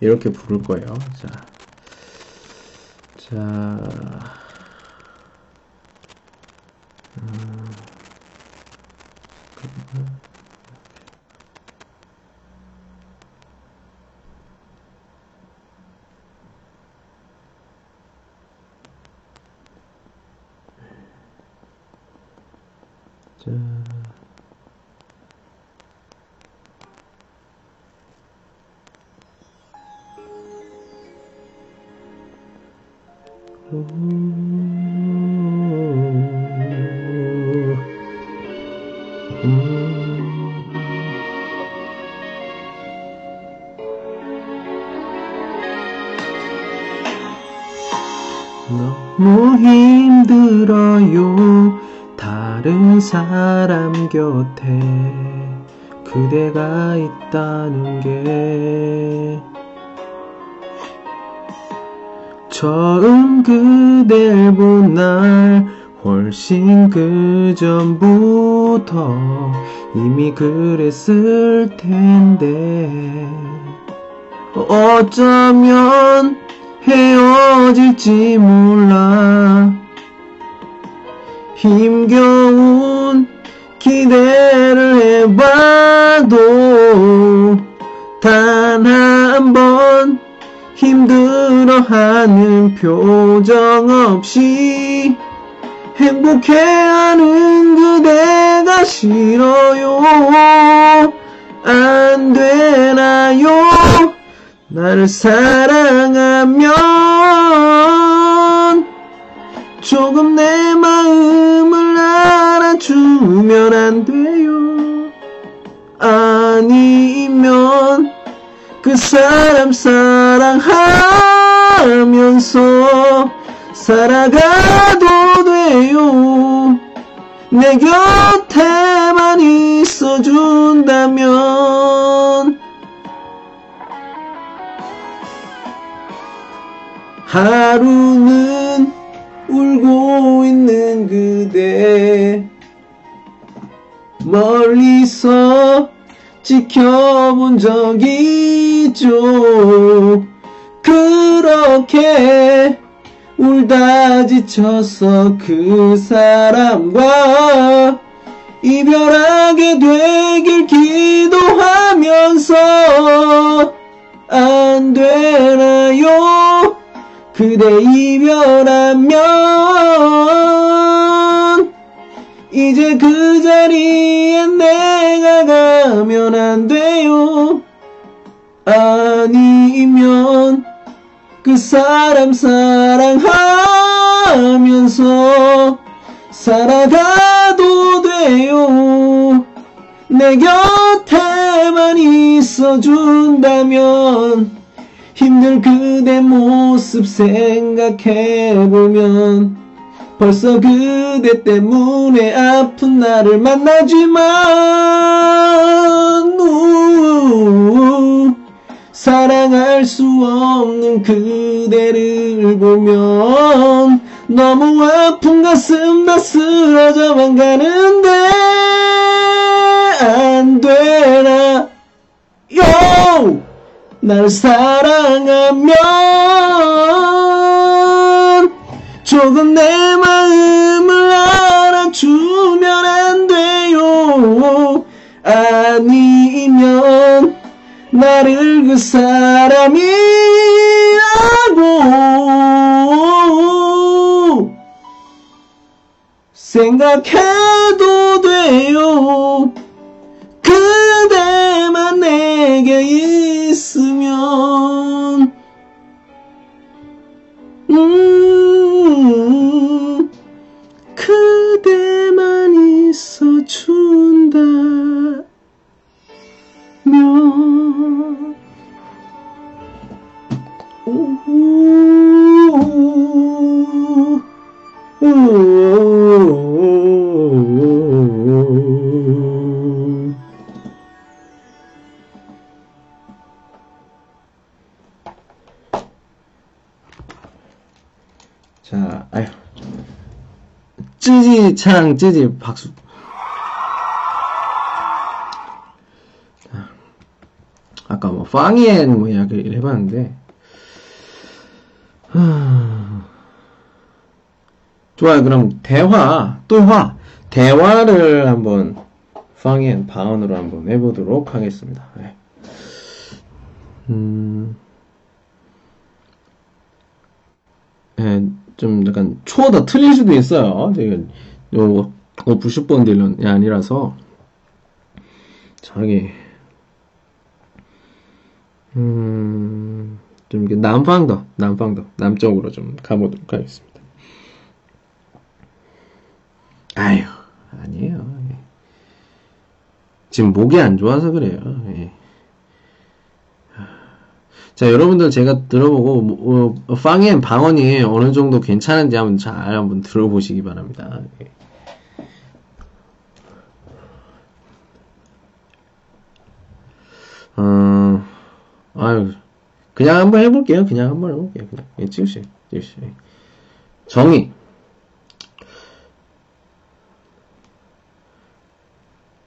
이렇게 부를 거예요. 자. 자. 자. 사람 곁에 그대가 있다는 게 처음 그댈 본 날 훨씬 그 전부터 이미 그랬을 텐데 어쩌면 헤어질지 몰라. 힘겨운 나는 표정 없이 행복해하는 그대가 싫어요. 안 되나요? 나를 사랑하면 조금 내 마음을 알아주면 안 돼요. 아니면 그 사람 사랑하 면서 살아가도 돼요. 내 곁에만 있어준다면 하루는 울고 있는 그대 멀리서 지켜본 적이 있죠 그렇게 울다 지쳐서 그 사람과 이별하게 되길 기도하면서 안 되나요? 그대 이별하면 이제 그 자리에 내가 가면 안 돼요. 아니면 그 사람 사랑하면서 살아가도 돼요. 내 곁에만 있어준다면 힘들 그대 모습 생각해보면 벌써 그대 때문에 아픈 나를 만나지만 우, 사랑할 수 없는 그대를 보면 너무 아픈 가슴 다 쓰러져만 가는데 안 되나 요! 날 사랑하면 조금 내 마음을 알아주면 안 돼요 아니면 나를 그 사람이라고. 생각해도 돼요. 그대만 내게 있으면. 음 그대만 있어준다면 자, 아휴. 찌지, 차랑 찌지, 박수. 자, 아까 뭐, 방이엔 뭐 이야기를 해봤는데, 하... 좋아요. 그럼 대화, 또화, 대화를 한번, 방이엔 방언으로 한번 해보도록 하겠습니다. 네. 음, 예, 좀 약간 초어다 틀릴 수도 있어요. 제가 요 어, 부슈번 딜런이 아니라서 저기 음, 좀 남방더, 남방더, 남쪽으로 좀 가보도록 하겠습니다. 아유, 아니에요. 예. 지금 목이 안 좋아서 그래요. 예. 자, 여러분들 제가 들어보고, 뭐, 어, 방엔 방언이 어느 정도 괜찮은지 한번 잘 한번 들어보시기 바랍니다. 예. 어, 아유, 그냥 한번 해볼게요. 그냥 한번 해볼게요. 그냥. 예, 찍으세요. 찍으세요. 정의.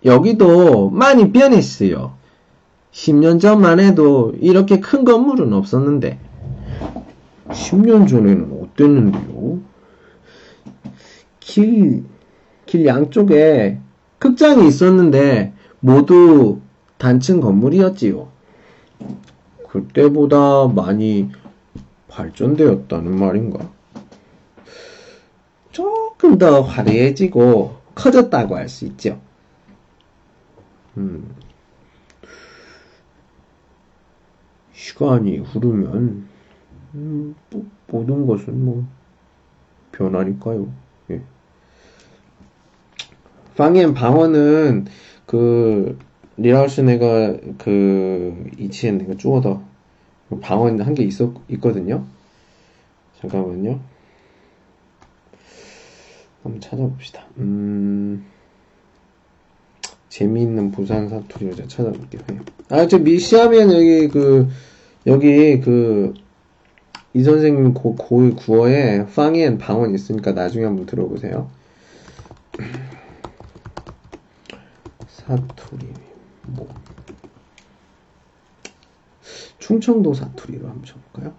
여기도 많이 변했어요. 10년 전만 해도 이렇게 큰 건물은 없었는데 10년 전에는 어땠는데요? 길, 길 양쪽에 극장이 있었는데 모두 단층 건물이었지요. 그때보다 많이 발전되었다는 말인가? 조금 더 화려해지고 커졌다고 할 수 있죠. 음. 시간이 흐르면 음, 뭐, 모든 것은 뭐 변하니까요. 예. 방엔 방언은 그 리라우스 내가 그 이치엔 내가 쪼어더 방언 한 게 있었 있거든요. 잠깐만요. 한번 찾아봅시다. 음. 재미있는 부산 사투리를 제가 찾아볼게요. 아, 저 미시하면 여기 그, 여기 그, 이 선생님 고, 고, 구어에 팡이엔 방언 있으니까 나중에 한번 들어보세요. 사투리, 뭐. 충청도 사투리로 한번 쳐볼까요?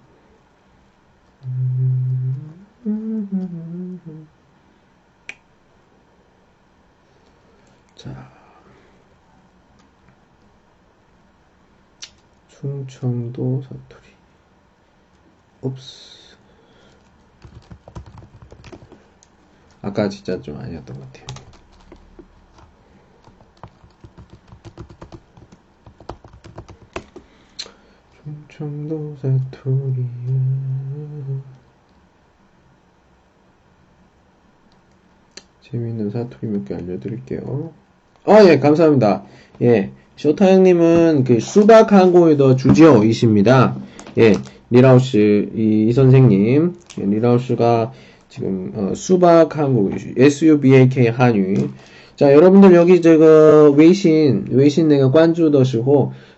자. 충청도 사투리. 옵스. 아까 진짜 좀 아니었던 것 같아요. 충청도 사투리. 재미있는 사투리 몇 개 알려드릴게요. 아, 예, 감사합니다. 예, 쇼타 형님은 그 수박 항공의 주지어이십니다. 예, 리라우스, 이, 이 선생님. 예, 리라우스가 지금, 어, 수박 항공, SUBAK 한유. 자, 여러분들 여기 저거, 웨이신, 웨이신 내가 관주的时候,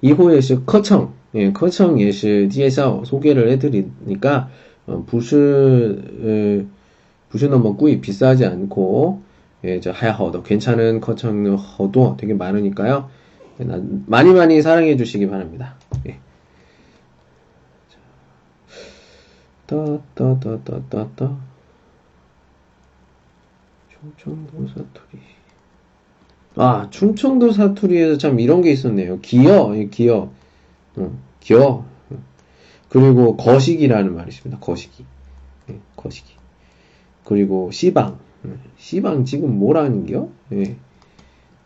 이호에是 커청, 예, 커청也是 介绍 소개를 해드리니까, 어, 不是,不是那么 贵, 비싸지 않고, 예, 저, 하야허도 괜찮은 커청 허도 되게 많으니까요. 많이 많이 사랑해 주시기 바랍니다. 예. 따따따따따따 충청도 사투리 아 충청도 사투리에서 참 이런 게 있었네요. 기어 기어. 어, 기어. 그리고 거시기라는 말이 있습니다. 거시기. 예, 거시기. 그리고 시방. 시방 지금 뭐라는겨? 예,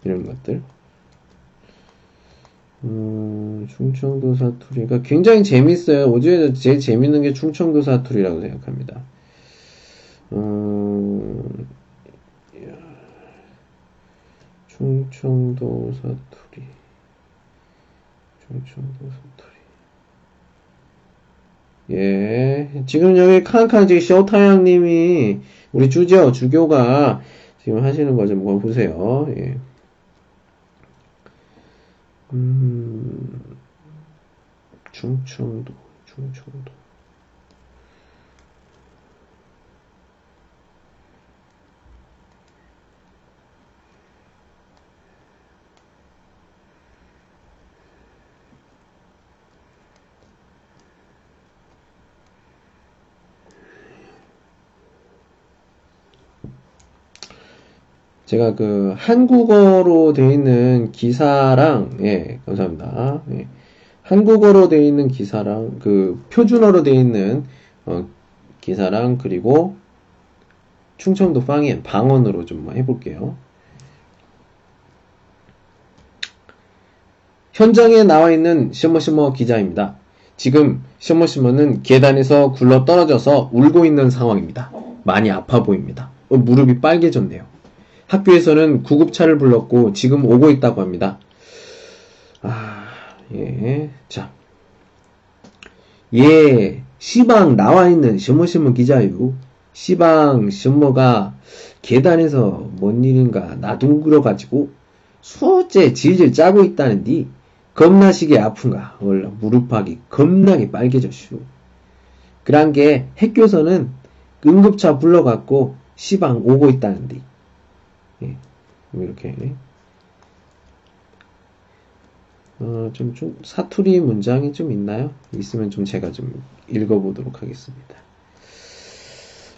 이런 것들. 음, 충청도 사투리가 굉장히 재밌어요. 오즈에서 제일 재밌는 게 충청도 사투리라고 생각합니다. 음, 충청도 사투리. 충청도 사투리. 예. 지금 여기 칸칸 지금 쇼타양님이 우리 주죠, 주교가 지금 하시는 거 좀 보세요. 예. 음, 충청도, 충청도. 제가 그 한국어로 되어 있는 기사랑 예 감사합니다. 예, 한국어로 되어 있는 기사랑 그 표준어로 되어 있는 어, 기사랑 그리고 충청도 방언 방언으로 좀 해볼게요. 현장에 나와 있는 시머시머 기자입니다. 지금 시머시머는 계단에서 굴러 떨어져서 울고 있는 상황입니다. 많이 아파 보입니다. 어, 무릎이 빨개졌네요. 학교에서는 구급차를 불렀고 지금 오고 있다고 합니다. 아, 예. 자. 예, 시방 나와 있는 셔머셔머 기자유. 시방 셔머가 계단에서 뭔 일인가 나둥그러가지고 수어째 질질 짜고 있다는디 겁나시게 아픈가 원래 무릎팍이 겁나게 빨개졌슈. 그런 게 학교에서는 응급차 불러갖고 시방 오고 있다는디 예, 이렇게 어, 좀, 좀 사투리 문장이 좀 있나요? 있으면 좀 제가 좀 읽어보도록 하겠습니다.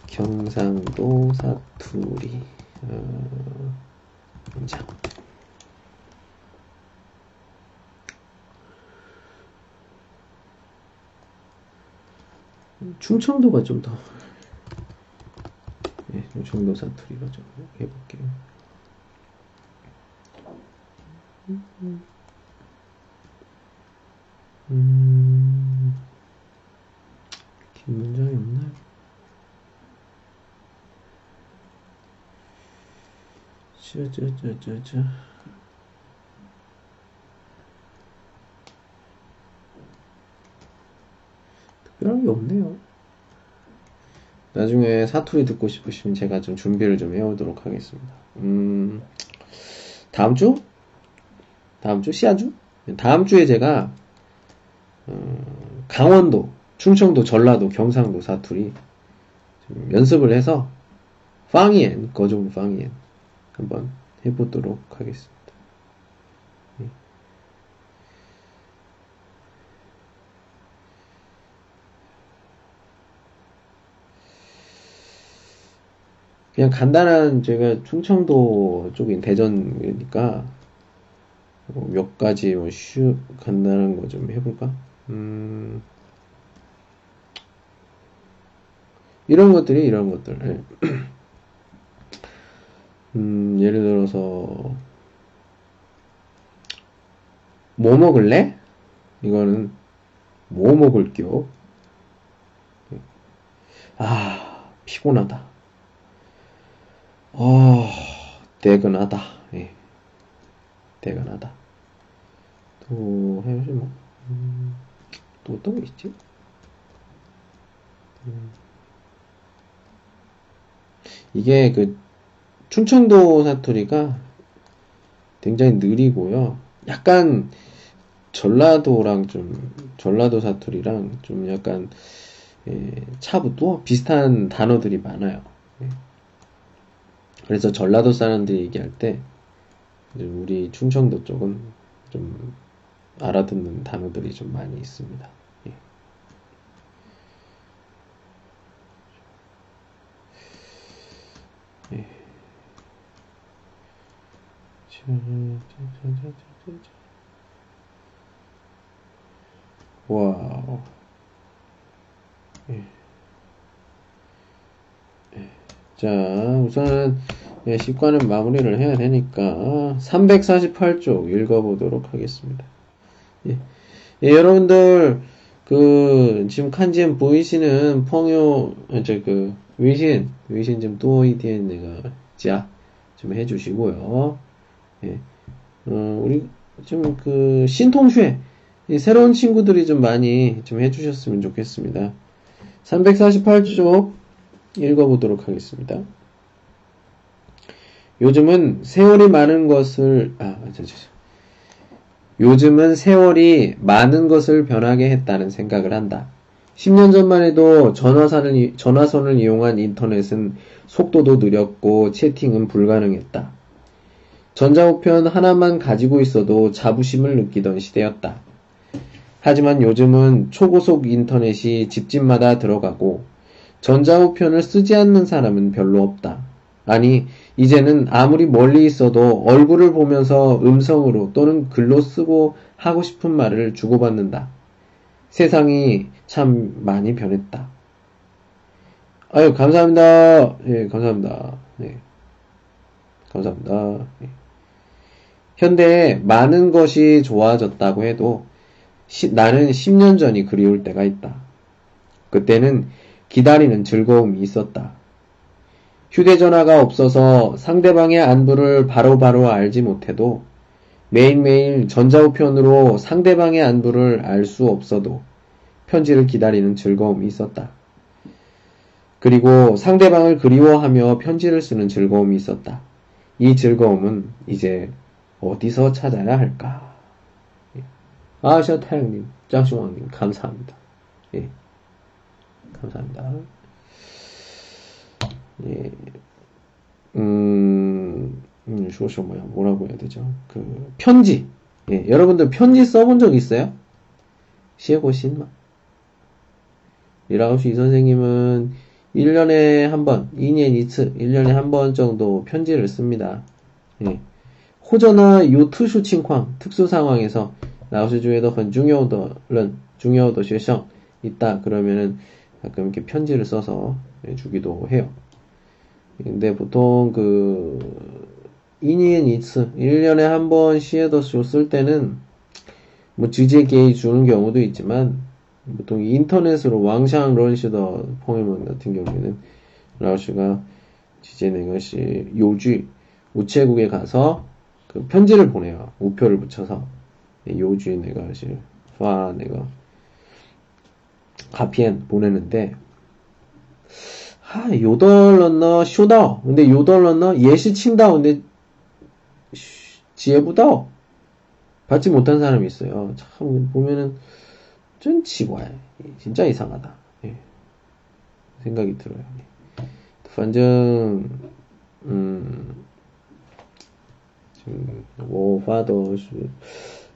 경상도 사투리 어, 문장. 충청도가 좀 더, 예, 충청도 사투리가 좀 해볼게요. 음, 긴 문장이 없나요? 쩌쩌쩌쩌쩌. 특별한 게 없네요. 나중에 사투리 듣고 싶으시면 제가 좀 준비를 좀 해오도록 하겠습니다. 음, 다음 주? 다음 주? 시아주? 다음 주에 제가, 어, 강원도, 충청도, 전라도, 경상도 사투리 연습을 해서, 방이엔, 거종 방이엔 한번 해보도록 하겠습니다. 그냥 간단한 제가 충청도 쪽인 대전이니까 뭐 몇 가지 뭐슈 간단한 거 좀 해볼까? 음 이런 것들이 이런 것들. 예. 음 예를 들어서 뭐 먹을래? 이거는 뭐 먹을게요? 아 피곤하다. 어, 대근하다. 예. 대근하다. 또, 해야지 뭐. 음, 또 어떤 게 있지? 음. 이게 그, 충청도 사투리가 굉장히 느리고요. 약간, 전라도랑 좀, 전라도 사투리랑 좀 약간, 예, 차부터 비슷한 단어들이 많아요. 예. 그래서 전라도 사람들이 얘기할 때 우리 충청도 쪽은 좀 알아듣는 단어들이 좀 많이 있습니다. 예. 예. 와우. 예. 자, 우선 예, 식과는 마무리를 해야 되니까 348쪽 읽어보도록 하겠습니다. 예. 예, 여러분들 그 지금 칸지엔 보이시는 펑요 저그 위신 위신 좀 또이디엔 내가 자좀 해주시고요. 예. 어, 우리 좀 그 신통쉐 새로운 친구들이 좀 많이 좀 해주셨으면 좋겠습니다. 348쪽 읽어보도록 하겠습니다. 요즘은 세월이 많은 것을, 아, 저, 저, 저. 요즘은 세월이 많은 것을 변하게 했다는 생각을 한다. 10년 전만 해도 전화선을, 전화선을 이용한 인터넷은 속도도 느렸고 채팅은 불가능했다. 전자우편 하나만 가지고 있어도 자부심을 느끼던 시대였다. 하지만 요즘은 초고속 인터넷이 집집마다 들어가고 전자우편을 쓰지 않는 사람은 별로 없다. 아니, 이제는 아무리 멀리 있어도 얼굴을 보면서 음성으로 또는 글로 쓰고 하고 싶은 말을 주고받는다. 세상이 참 많이 변했다. 아유, 감사합니다. 예, 감사합니다. 예. 감사합니다. 예. 현대에 많은 것이 좋아졌다고 해도 시, 나는 10년 전이 그리울 때가 있다. 그때는 기다리는 즐거움이 있었다. 휴대전화가 없어서 상대방의 안부를 바로바로 바로 알지 못해도 매일매일 전자우편으로 상대방의 안부를 알 수 없어도 편지를 기다리는 즐거움이 있었다. 그리고 상대방을 그리워하며 편지를 쓰는 즐거움이 있었다. 이 즐거움은 이제 어디서 찾아야 할까? 아셔 타영님, 짱숑왕님 감사합니다. 예. 감사합니다. 예, 음, 음, 쇼쇼 뭐야, 뭐라고 해야 되죠? 그, 편지. 예, 여러분들 편지 써본 적 있어요? 시에고신마? 이라우시 선생님은 1년에 한 번, 2년 이츠, 1년에 한 번 정도 편지를 씁니다. 예. 호전나 요트슈 칭황, 특수 상황에서 라오스 중에도 很重要的人, 중요도学生 있다. 그러면은 가끔 이렇게 편지를 써서 주기도 해요. 근데 보통 그, 이니엔 이츠, 1년에 한 번 시에더쇼 쓸 때는, 뭐, 지제 게이 주는 경우도 있지만, 보통 인터넷으로 왕샹 런시더 포에먼 같은 경우에는, 라오스가 지제 내것이 요주, 우체국에 가서 그 편지를 보내요. 우표를 붙여서. 요주에 내가 파 내가 가피엔 보내는데 하 요덜러너 쇼다 근데 요덜러너 예시 친다 근데 지혜부다 받지 못한 사람이 있어요 참 보면은 전 치과야 진짜 이상하다 예. 생각이 들어요 반正 음 지금 我发的是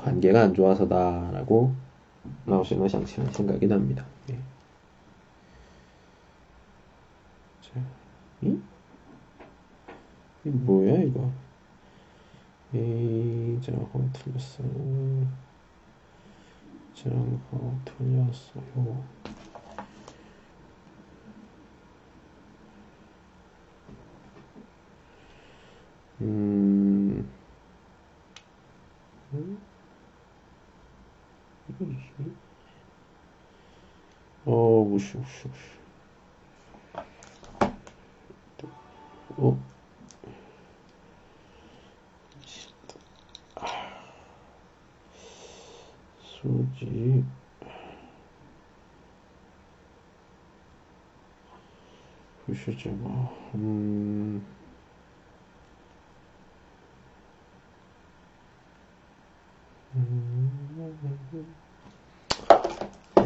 관계가 안 좋아서다라고 나오시는 상치는 생각이 납니다. 예. 자, 이? 이 뭐야 이거? 이 장호 틀렸어. 장호 틀렸어요. 음. 음? 어, 우시, 우시, 우시. 어? 수지. 보시죠, 뭐, 음.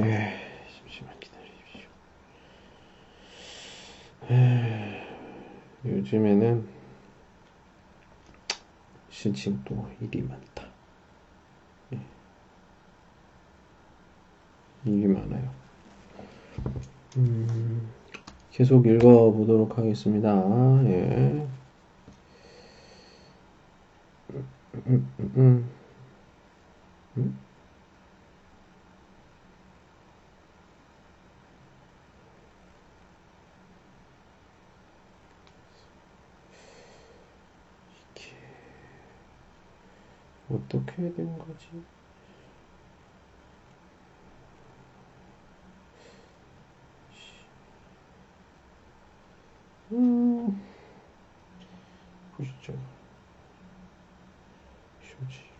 예, 잠시만 기다리십시오. 예, 요즘에는 신칭 또 일이 많다. 예. 일이 많아요. 음, 계속 읽어보도록 하겠습니다. 예. 음, 음, 음. 음? 어떻게 해야 되는 거지? 음, 보시죠. 쇼지,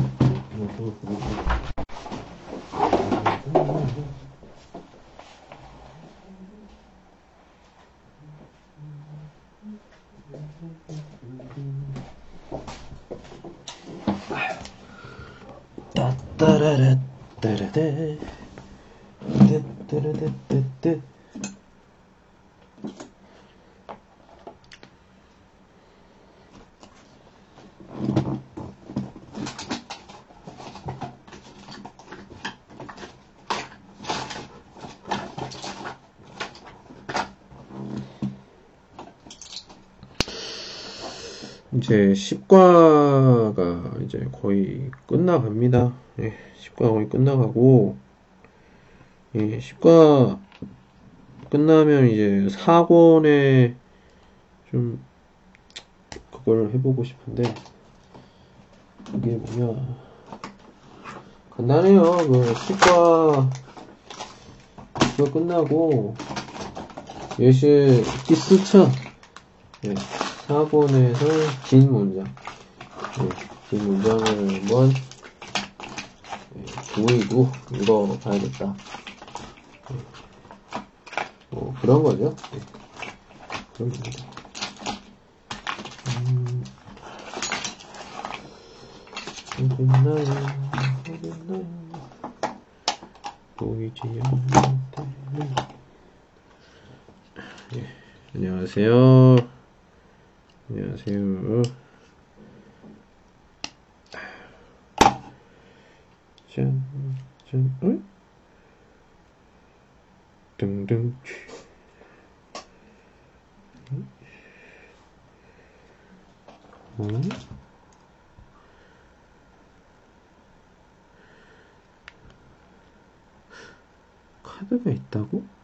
Uhum. 제 10과가 이제 거의 끝나갑니다. 예, 10과 거의 끝나가고, 예, 10과 끝나면 이제 4권에 좀 그걸 해보고 싶은데, 그게 뭐냐. 간단해요. 그 10과 그거 끝나고 예시 디스처 네, 4번에서 긴 문장. 네, 긴 문장을 한번 네, 보이고 읽어봐야겠다. 네, 뭐 그런 거죠? 네, 그런 겁니다. 음, 보이지 않는 예, 안녕하세요. 안녕하세요. 짠, 짠, 응? 등등. 응? 카드가 있다고?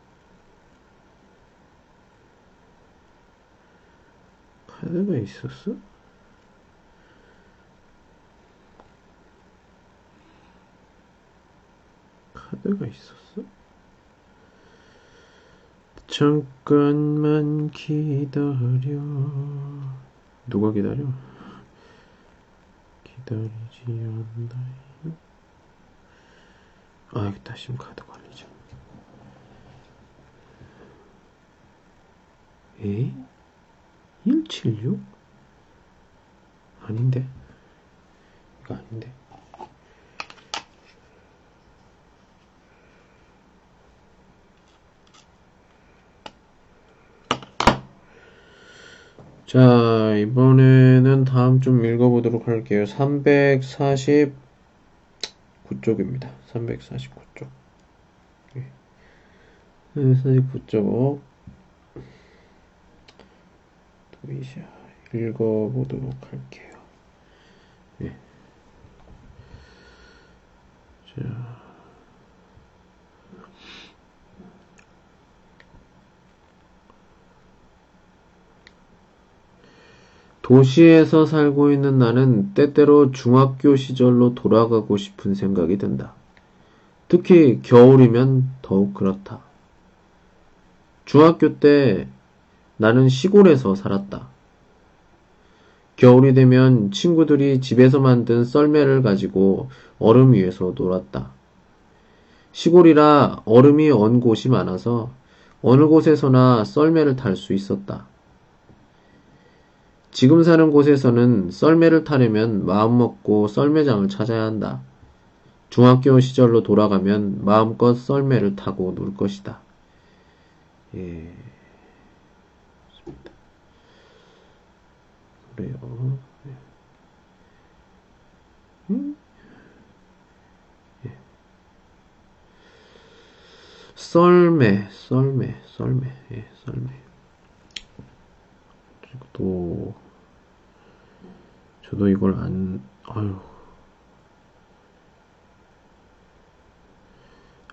카드가 있었어? 카드가 있었어? 잠깐만 기다려. 누가 기다려? 기다리지 않나요? 아, 여기 다시 카드 관리죠. 에? 176? 아닌데. 이거 아닌데. 자, 이번에는 다음 좀 읽어보도록 할게요. 349쪽입니다. 349쪽. 349쪽. 도이샤. 읽어보도록 할게요. 예. 자. 도시에서 살고 있는 나는 때때로 중학교 시절로 돌아가고 싶은 생각이 든다. 특히 겨울이면 더욱 그렇다. 중학교 때 나는 시골에서 살았다. 겨울이 되면 친구들이 집에서 만든 썰매를 가지고 얼음 위에서 놀았다. 시골이라 얼음이 언 곳이 많아서 어느 곳에서나 썰매를 탈 수 있었다. 지금 사는 곳에서는 썰매를 타려면 마음먹고 썰매장을 찾아야 한다. 중학교 시절로 돌아가면 마음껏 썰매를 타고 놀 것이다. 예. 그래요. 예. 음? 예. 썰매, 썰매, 썰매, 예, 썰매. 또, 저도 이걸 안, 아유.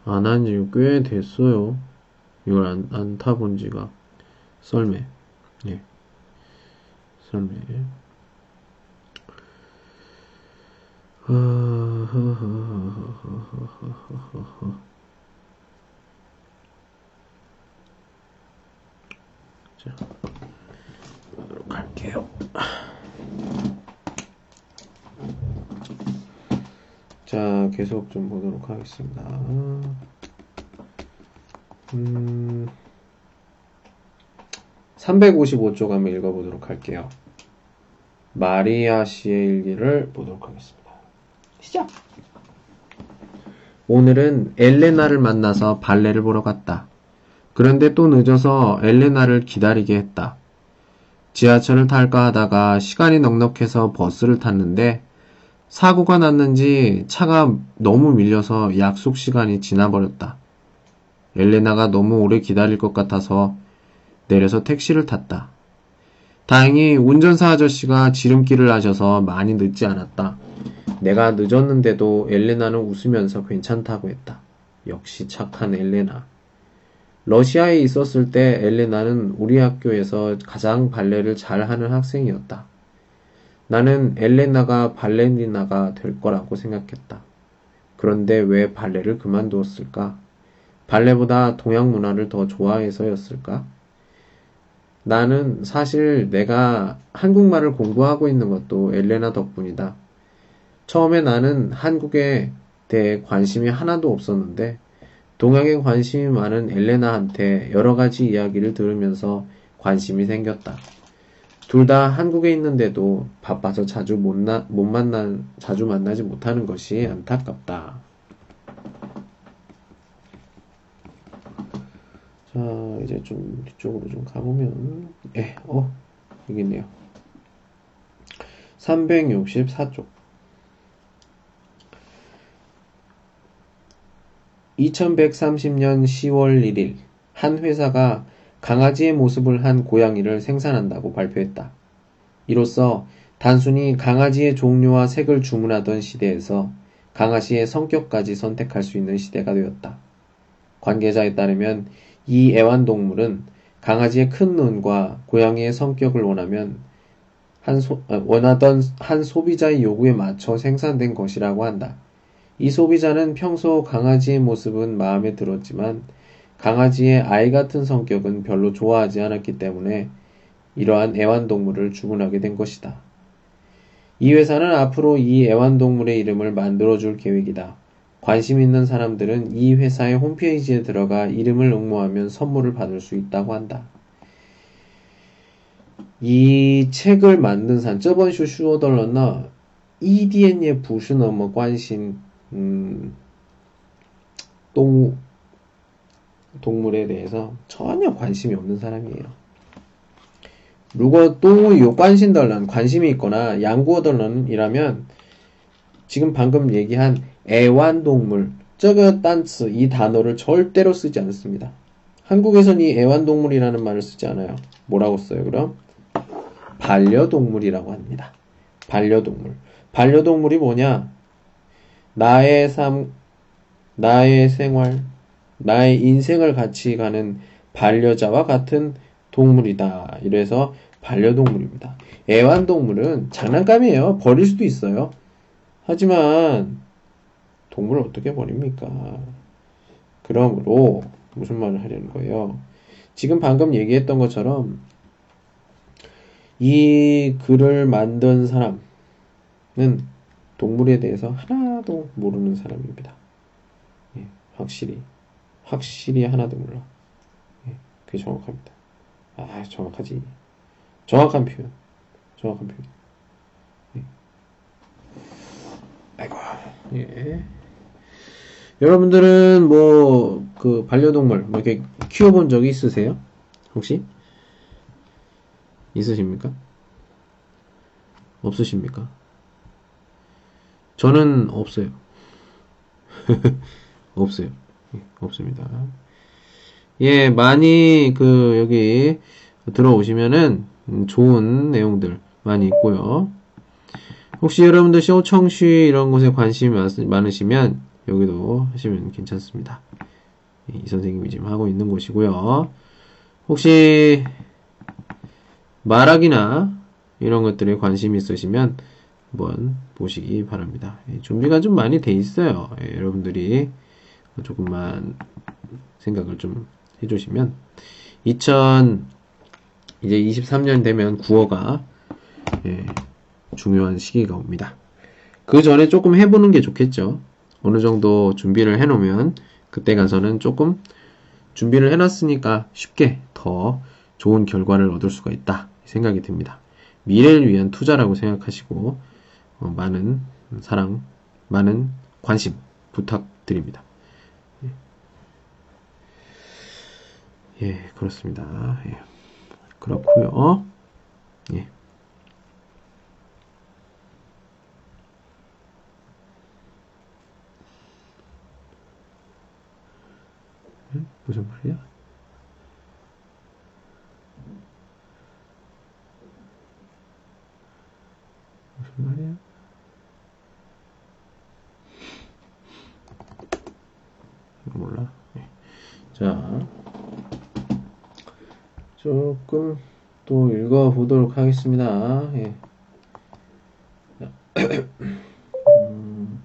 안 한 지 꽤 됐어요. 이걸 안, 안 타본 지가. 썰매. 예. 썰매. 자, 보도록 할게요. 자, 계속 좀 보도록 하겠습니다. 음, 355쪽 한번 읽어보도록 할게요. 마리아 씨의 일기를 보도록 하겠습니다. 시작! 오늘은 엘레나를 만나서 발레를 보러 갔다. 그런데 또 늦어서 엘레나를 기다리게 했다. 지하철을 탈까 하다가 시간이 넉넉해서 버스를 탔는데 사고가 났는지 차가 너무 밀려서 약속 시간이 지나버렸다. 엘레나가 너무 오래 기다릴 것 같아서 내려서 택시를 탔다. 다행히 운전사 아저씨가 지름길을 하셔서 많이 늦지 않았다. 내가 늦었는데도 엘레나는 웃으면서 괜찮다고 했다. 역시 착한 엘레나. 러시아에 있었을 때 엘레나는 우리 학교에서 가장 발레를 잘하는 학생이었다. 나는 엘레나가 발레리나가 될 거라고 생각했다. 그런데 왜 발레를 그만두었을까? 발레보다 동양 문화를 더 좋아해서였을까? 나는 사실 내가 한국말을 공부하고 있는 것도 엘레나 덕분이다. 처음에 나는 한국에 대해 관심이 하나도 없었는데 동양에 관심이 많은 엘레나한테 여러 가지 이야기를 들으면서 관심이 생겼다. 둘 다 한국에 있는데도 바빠서 자주 못, 나, 못 만나, 자주 만나지 못하는 것이 안타깝다. 자, 이제 좀 뒤쪽으로 좀 가보면, 예, 어, 여기 있네요. 364쪽. 2130년 10월 1일, 한 회사가 강아지의 모습을 한 고양이를 생산한다고 발표했다. 이로써 단순히 강아지의 종류와 색을 주문하던 시대에서 강아지의 성격까지 선택할 수 있는 시대가 되었다. 관계자에 따르면 이 애완동물은 강아지의 큰 눈과 고양이의 성격을 원하면 한 소, 아, 원하던 한 소비자의 요구에 맞춰 생산된 것이라고 한다. 이 소비자는 평소 강아지의 모습은 마음에 들었지만 강아지의 아이 같은 성격은 별로 좋아하지 않았기 때문에 이러한 애완동물을 주문하게 된 것이다. 이 회사는 앞으로 이 애완동물의 이름을 만들어줄 계획이다. 관심 있는 사람들은 이 회사의 홈페이지에 들어가 이름을 응모하면 선물을 받을 수 있다고 한다. 이 책을 만든 사람, 这本书说的人呢, EDN의 부수너머 관심, 음, 동, 동물에 대해서 전혀 관심이 없는 사람이에요. 如果动物有关心的人, 관심이 있거나 양구어的人이라면 지금 방금 얘기한 애완동물, 저거 단츠 이 단어를 절대로 쓰지 않습니다. 한국에선 이 애완동물이라는 말을 쓰지 않아요. 뭐라고 써요, 그럼? 반려동물이라고 합니다. 반려동물. 반려동물이 뭐냐? 나의 삶, 나의 생활, 나의 인생을 같이 가는 반려자와 같은 동물이다. 이래서 반려동물입니다. 애완동물은 장난감이에요. 버릴 수도 있어요. 하지만 동물을 어떻게 버립니까? 그러므로 무슨 말을 하려는 거예요? 지금 방금 얘기했던 것처럼 이 글을 만든 사람은 동물에 대해서 하나도 모르는 사람입니다. 예, 확실히 확실히 하나도 몰라. 예, 그게 정확합니다. 아 정확하지. 정확한 표현. 정확한 표현. 예. 아이고 예. 여러분들은 뭐, 그, 반려동물, 뭐, 이렇게 키워본 적이 있으세요? 혹시? 있으십니까? 없으십니까? 저는 없어요. 없어요. 예, 없습니다. 예, 많이, 그, 여기 들어오시면은 좋은 내용들 많이 있고요. 혹시 여러분들 쇼청취 이런 곳에 관심이 많으시면 여기도 하시면 괜찮습니다. 이 선생님이 지금 하고 있는 곳이고요. 혹시 말하기나 이런 것들에 관심이 있으시면 한번 보시기 바랍니다. 예, 준비가 좀 많이 돼 있어요. 예, 여러분들이 조금만 생각을 좀 해주시면 2000 이제 23년 되면 구어가 예, 중요한 시기가 옵니다. 그 전에 조금 해보는 게 좋겠죠. 어느 정도 준비를 해놓으면 그때 가서는 조금 준비를 해놨으니까 쉽게 더 좋은 결과를 얻을 수가 있다 생각이 듭니다. 미래를 위한 투자라고 생각하시고 어, 많은 사랑, 많은 관심 부탁드립니다. 예, 예 그렇습니다. 예. 그렇고요. 예. 무슨 말이야? 무슨 말이야? 몰라. 네. 자, 조금 또 읽어보도록 하겠습니다. 예. 음,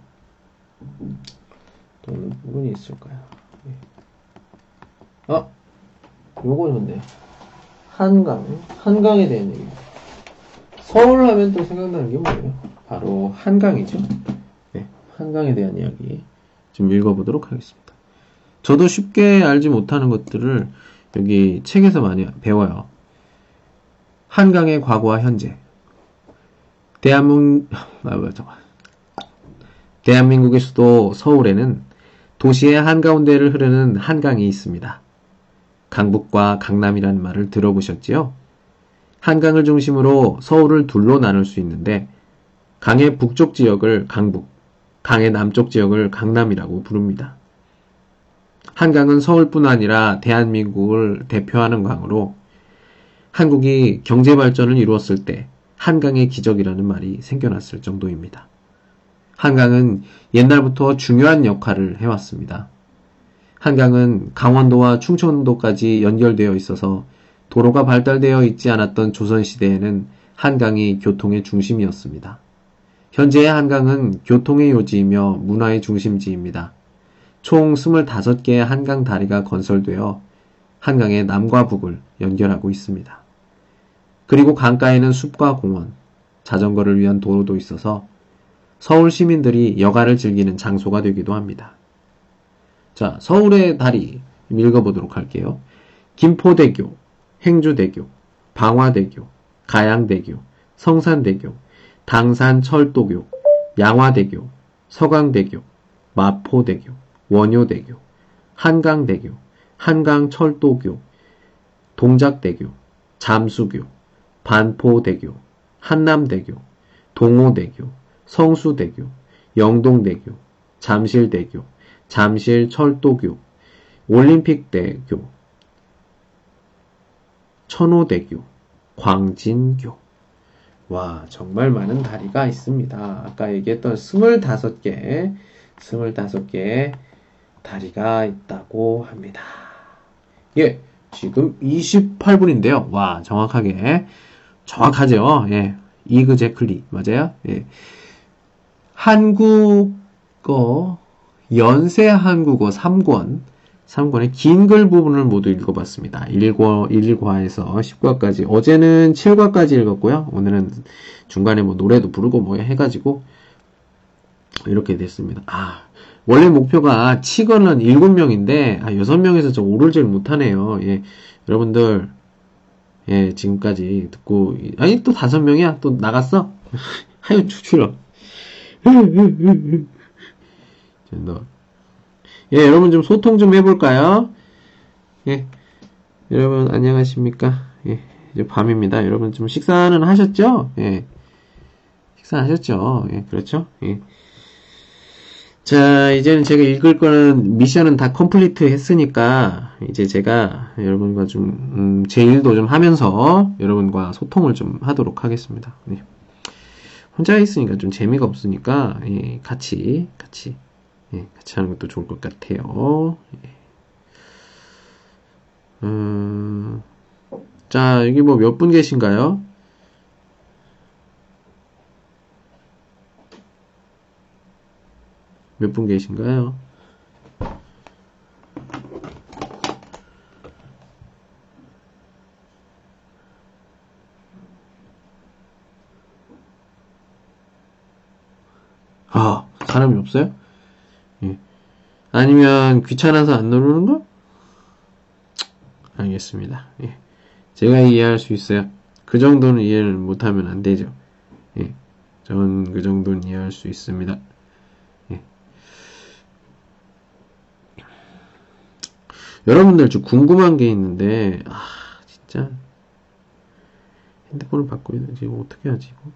또 어느 부분이 있을까요? 예. 아, 요거 좋네요. 한강, 한강에 대한 얘기. 서울 하면 또 생각나는 게 뭐예요? 바로 한강이죠. 네, 한강에 대한 이야기 좀 읽어보도록 하겠습니다. 저도 쉽게 알지 못하는 것들을 여기 책에서 많이 배워요. 한강의 과거와 현재. 대한민국, 아. 대한민국의 수도 서울에는 도시의 한가운데를 흐르는 한강이 있습니다. 강북과 강남이라는 말을 들어보셨지요? 한강을 중심으로 서울을 둘로 나눌 수 있는데 강의 북쪽 지역을 강북, 강의 남쪽 지역을 강남이라고 부릅니다. 한강은 서울뿐 아니라 대한민국을 대표하는 강으로 한국이 경제 발전을 이루었을 때 한강의 기적이라는 말이 생겨났을 정도입니다. 한강은 옛날부터 중요한 역할을 해왔습니다. 한강은 강원도와 충청도까지 연결되어 있어서 도로가 발달되어 있지 않았던 조선시대에는 한강이 교통의 중심이었습니다. 현재의 한강은 교통의 요지이며 문화의 중심지입니다. 총 25개의 한강 다리가 건설되어 한강의 남과 북을 연결하고 있습니다. 그리고 강가에는 숲과 공원, 자전거를 위한 도로도 있어서 서울 시민들이 여가를 즐기는 장소가 되기도 합니다. 자, 서울의 다리 읽어보도록 할게요. 김포대교, 행주대교, 방화대교, 가양대교, 성산대교, 당산철도교, 양화대교, 서강대교, 마포대교, 원효대교, 한강대교, 한강철도교, 동작대교, 잠수교, 반포대교, 한남대교, 동호대교, 성수대교, 영동대교, 잠실대교, 잠실 철도교, 올림픽대교, 천호대교, 광진교. 와, 정말 많은 다리가 있습니다. 아까 얘기했던 25개, 25개 다리가 있다고 합니다. 예, 지금 28분인데요. 와, 정확하게. 정확하죠? 예. 이그 제클리. 맞아요? 예. 한국어, 연세 한국어 3권, 3권의 긴 글 부분을 모두 읽어봤습니다. 1과, 1과에서 10과까지. 어제는 7과까지 읽었고요. 오늘은 중간에 뭐 노래도 부르고 뭐 해가지고, 이렇게 됐습니다. 아, 원래 목표가 치거는 7명인데, 아, 6명에서 좀 오를 질 못하네요. 예, 여러분들, 예, 지금까지 듣고, 아니, 또 5명이야? 또 나갔어? 하여 추출러. 예, 여러분 좀 소통 좀 해볼까요? 예, 여러분 안녕하십니까? 예, 이제 밤입니다. 여러분 좀 식사는 하셨죠? 예, 식사하셨죠? 예, 그렇죠? 예. 자, 이제는 제가 읽을 거는 미션은 다 complete 했으니까 이제 제가 여러분과 좀, 음, 제 일도 좀 하면서 여러분과 소통을 좀 하도록 하겠습니다. 네. 혼자 있으니까 좀 재미가 없으니까 예, 같이 같이 예, 같이 하는 것도 좋을 것 같아요. 예. 음, 자 여기 뭐 몇 분 계신가요? 몇 분 계신가요? 아, 사람이 없어요? 예. 아니면 귀찮아서 안 누르는 거? 알겠습니다. 예. 제가 이해할 수 있어요. 그 정도는 이해를 못하면 안 되죠. 예. 저는 그 정도는 이해할 수 있습니다. 예. 여러분들 좀 궁금한 게 있는데, 아, 진짜. 핸드폰을 바꿔야 되지. 이거 어떻게 하지, 이거?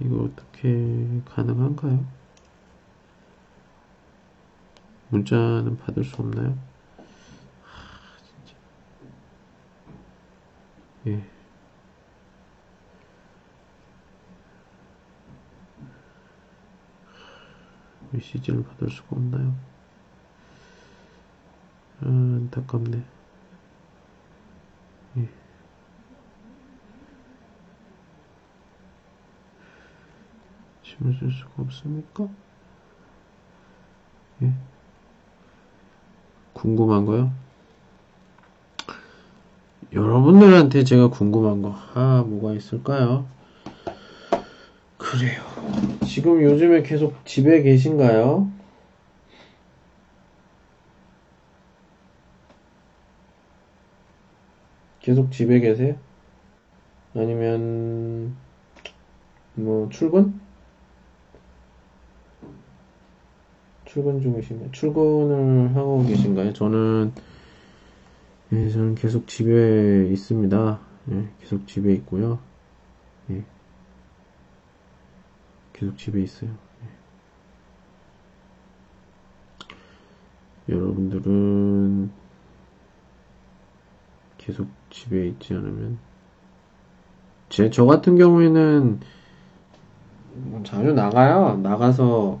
이거 어떻게 가능한가요? 문자는 받을 수 없나요? 하, 진짜. 예. 메시지를 받을 수가 없나요? 아, 안타깝네. 예. 힘을 쓸 수가 없습니까? 예. 궁금한 거요? 여러분들한테 제가 궁금한 거, 아, 뭐가 있을까요? 그래요. 지금 요즘에 계속 집에 계신가요? 계속 집에 계세요? 아니면, 뭐, 출근? 출근 중이신가요? 출근을 하고 계신가요? 저는, 예, 저는 계속 집에 있습니다. 예, 계속 집에 있고요. 예. 계속 집에 있어요. 예. 여러분들은 계속 집에 있지 않으면 제 저 같은 경우에는 자주 나가요. 나가서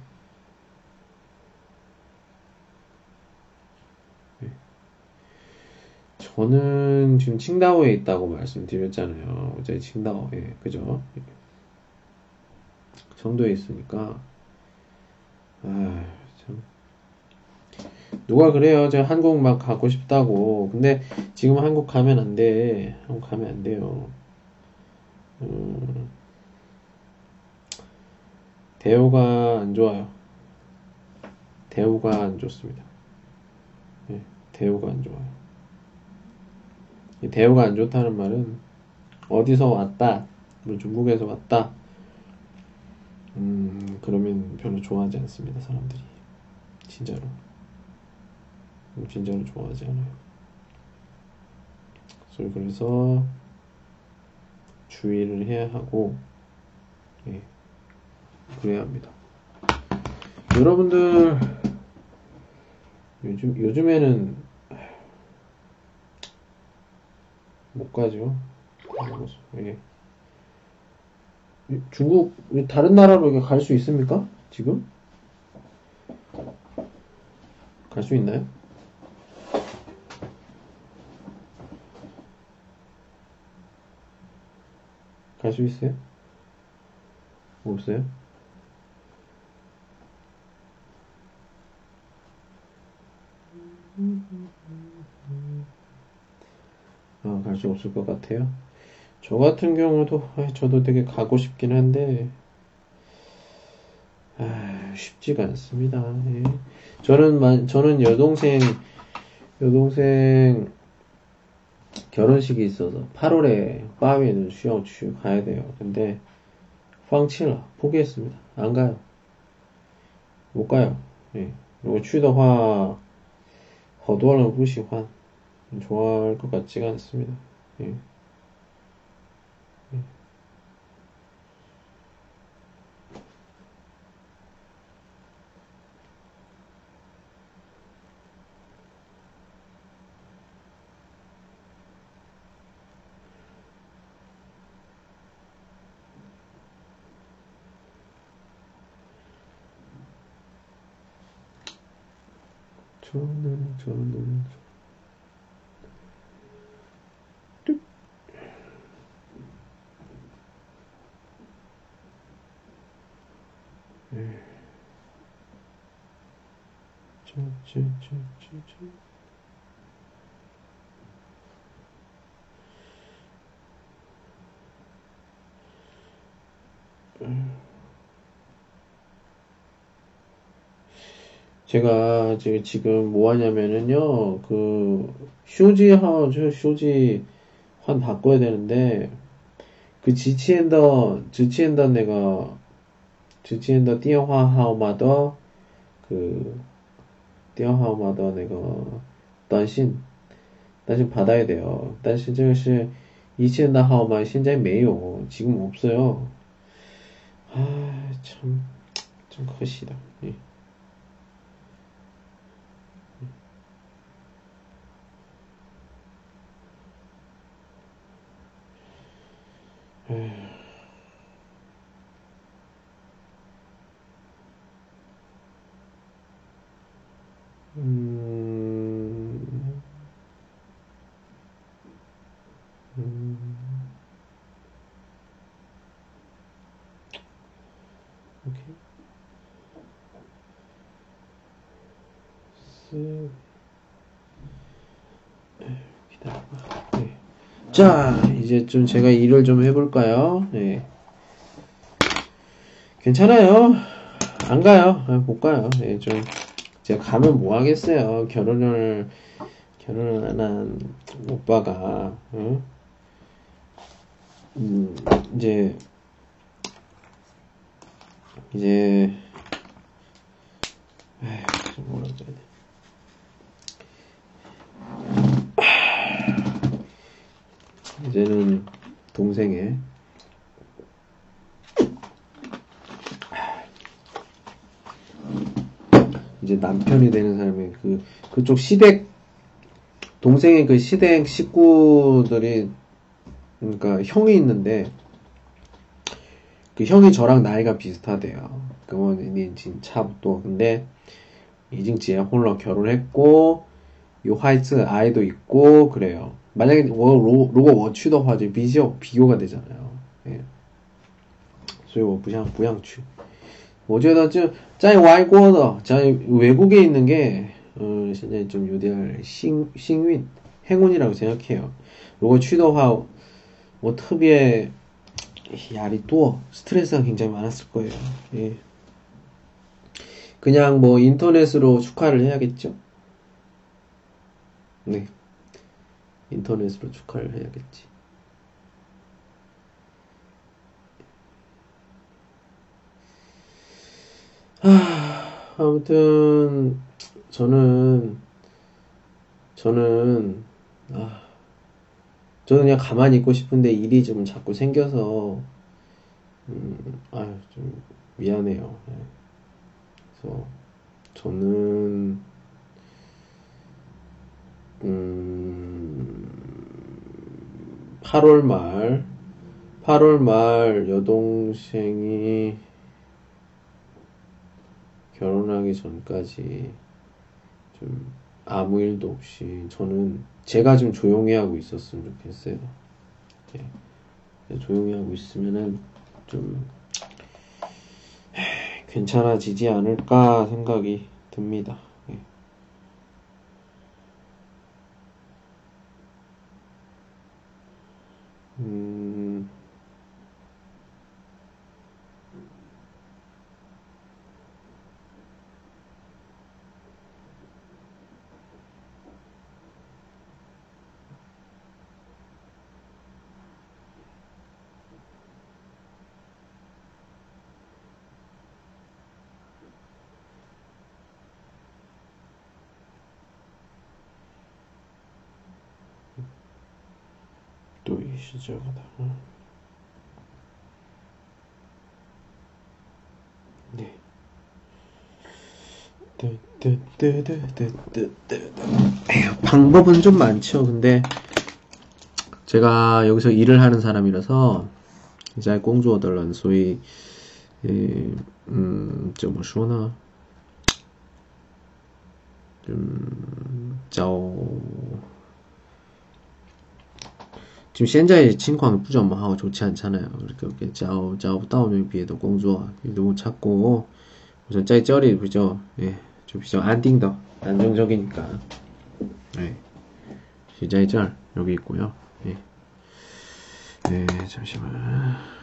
저는 지금 칭다오에 있다고 말씀드렸잖아요. 어제 칭다오에, 그죠? 성도에 있으니까, 아, 참. 누가 그래요. 제가 한국 막 가고 싶다고. 근데 지금 한국 가면 안 돼. 한국 가면 안 돼요. 음, 대우가 안 좋아요. 대우가 안 좋습니다. 네, 대우가 안 좋아요. 대우가 안 좋다는 말은 어디서 왔다, 뭐 중국에서 왔다, 음, 그러면 별로 좋아하지 않습니다, 사람들이. 진짜로. 진짜로 좋아하지 않아요. 그래서 주의를 해야 하고, 예, 그래야 합니다. 여러분들, 요즘, 요즘에는 못 가죠. 예. 중국 다른 나라로 갈 수 있습니까? 지금? 갈 수 있나요? 갈 수 있어요? 없어요? 아, 갈 수 없을 것 같아요. 저 같은 경우도 저도 되게 가고 싶긴 한데 아, 쉽지가 않습니다. 예. 저는 저는 여동생 여동생 결혼식이 있어서 8월에 파위에는 수영추 가야 돼요. 근데 황칠라 포기했습니다. 안 가요. 못 가요. 예. 我去的话，好多人不喜欢， 좋아할 것 같지가 않습니다. 예. 저는 저는 뚝. 예. 저, 저, 저, 저, 저. 음. 제가 지금 뭐 하냐면은요, 그, 쇼지 하우즈, 쇼지 환 바꿔야 되는데, 그 지치엔더, 지치엔더 내가, 지치엔더 띠어화号码더, 그, 띠어화号码더 내가, 短信, 短信 받아야 돼요. 但是这个是以前的号码现在没有, 지금 없어요. 아, 참, 좀可惜的. 예. 음, 음, 오케이. 쓱. 기다려봐. 네. 자, 이제 좀 제가 일을 좀 해볼까요? 네. 괜찮아요. 안 가요. 아, 못 가요. 네, 좀, 제가 가면 뭐 하겠어요. 결혼을, 결혼을 안 한 오빠가, 응? 음, 이제, 이제, 에휴, 좀 뭐라 그래야 돼. 이제는 동생의 이제 남편이 되는 사람의 그 그쪽 시댁 동생의 그 시댁 식구들이 그러니까 형이 있는데 그 형이 저랑 나이가 비슷하대요. 그거는 진짜 또 근데 이징结 홀로 결혼했고 요 화이트 아이도 있고 그래요. 만약에 我如如果我去的话就 비교 비교가 되잖아요. 예. 所以我不想不想去 我觉得就在外国的 외국에 있는 게 어, 现在좀有点幸幸运 행운이라고 생각해요. 如果去的话我特别压力多 스트레스가 굉장히 많았을 거예요. 예. 그냥 뭐 인터넷으로 축하를 해야겠죠. 네. 인터넷으로 축하를 해야겠지. 하, 아무튼 저는 저는 아, 저는 그냥 가만히 있고 싶은데 일이 좀 자꾸 생겨서 음, 아유 좀 미안해요. 네. 그래서 저는 음, 8월 말, 8월 말 여동생이 결혼하기 전까지 좀 아무 일도 없이 저는 제가 좀 조용히 하고 있었으면 좋겠어요. 네. 조용히 하고 있으면은 좀 괜찮아지지 않을까 생각이 듭니다. 음, 시작하다. 네. 방법은 좀 많죠. 근데 제가 여기서 일을 하는 사람이라서 이제 공주어들은 소위 음, 怎么说呢? 좀, 找 지금 현재의情况 부정하고 뭐 좋지 않잖아요. 그러니까 이렇게 자오 자오 다운의 비에도 공조 너무 찾고 우선 짜이 쩌리 그죠? 예, 좀 비죠 안띵더 안정적이니까. 예, 시자이 쩔 여기 있고요. 예, 예 잠시만.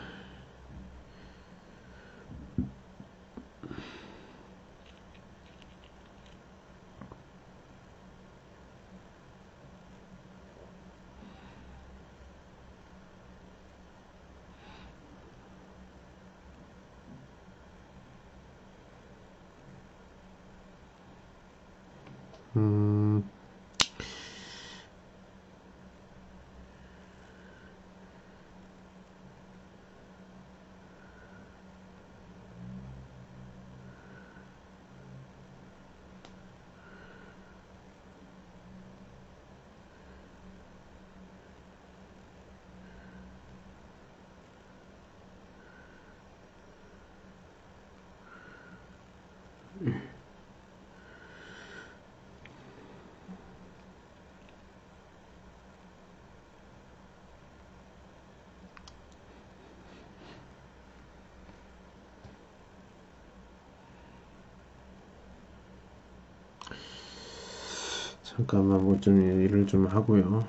잠깐만 뭐 좀 일을 좀 하고요.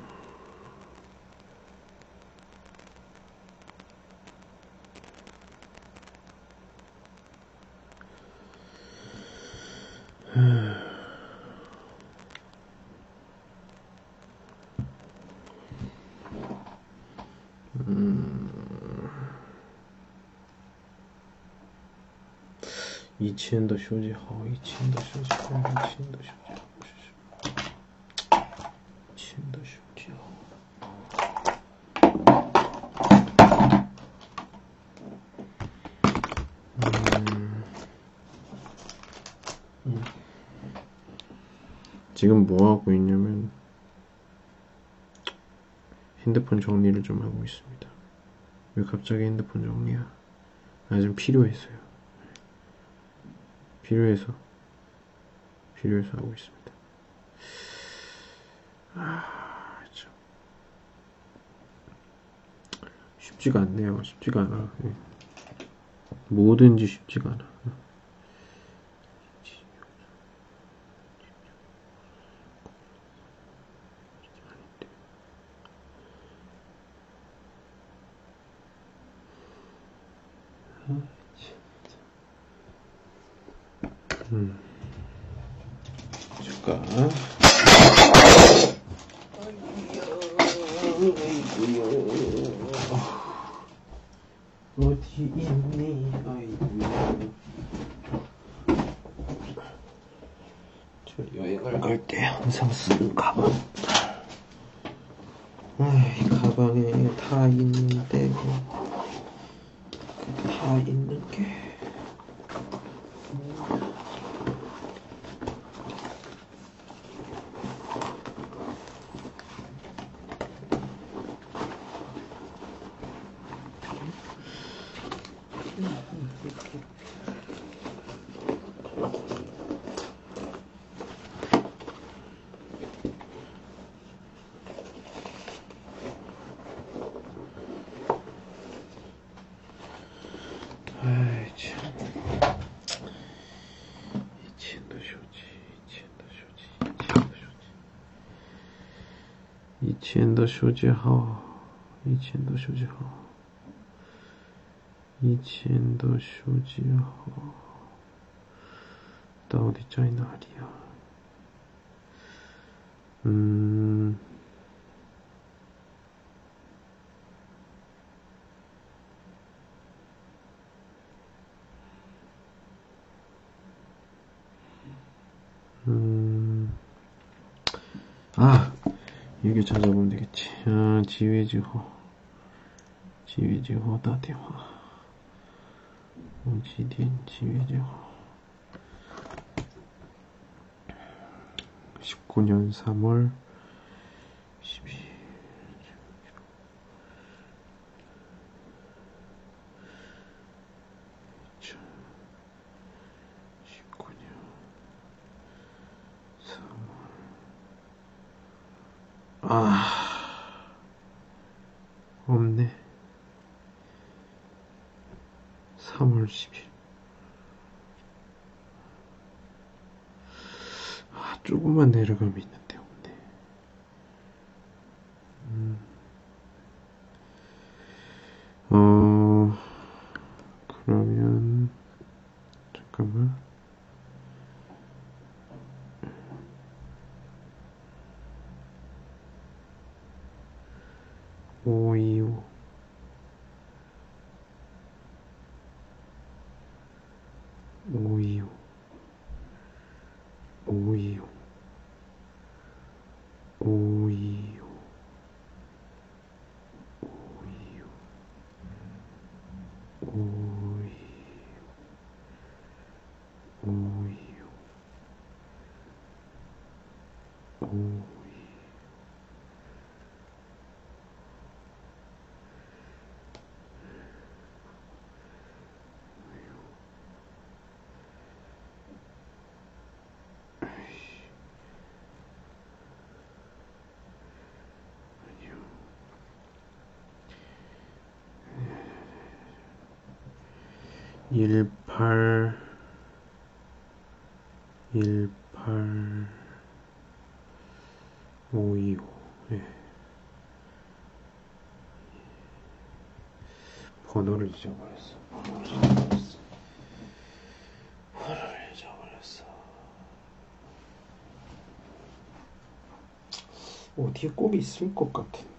쇼지 어 이치엔더 쇼지 음. 지금 뭐 하고 있냐면 핸드폰 정리를 좀 하고 있습니다. 왜 갑자기 핸드폰 정리야? 아, 좀 필요했어요. 필요해서 필요해서 하고 있습니다. 아, 참. 쉽지가 않네요. 쉽지가 않아. 네. 뭐든지 쉽지가 않아. 手机号以前的手机号以前的手机号到底在哪里 지휘지호 다대화. 오지딘 지휘지호. 19년 3월 18 18 525 예. 번호를 잊어버렸어. 번호를 잊어버렸어. 번호를 잊어버렸어. 어디에 꼭 있을 것 같은데.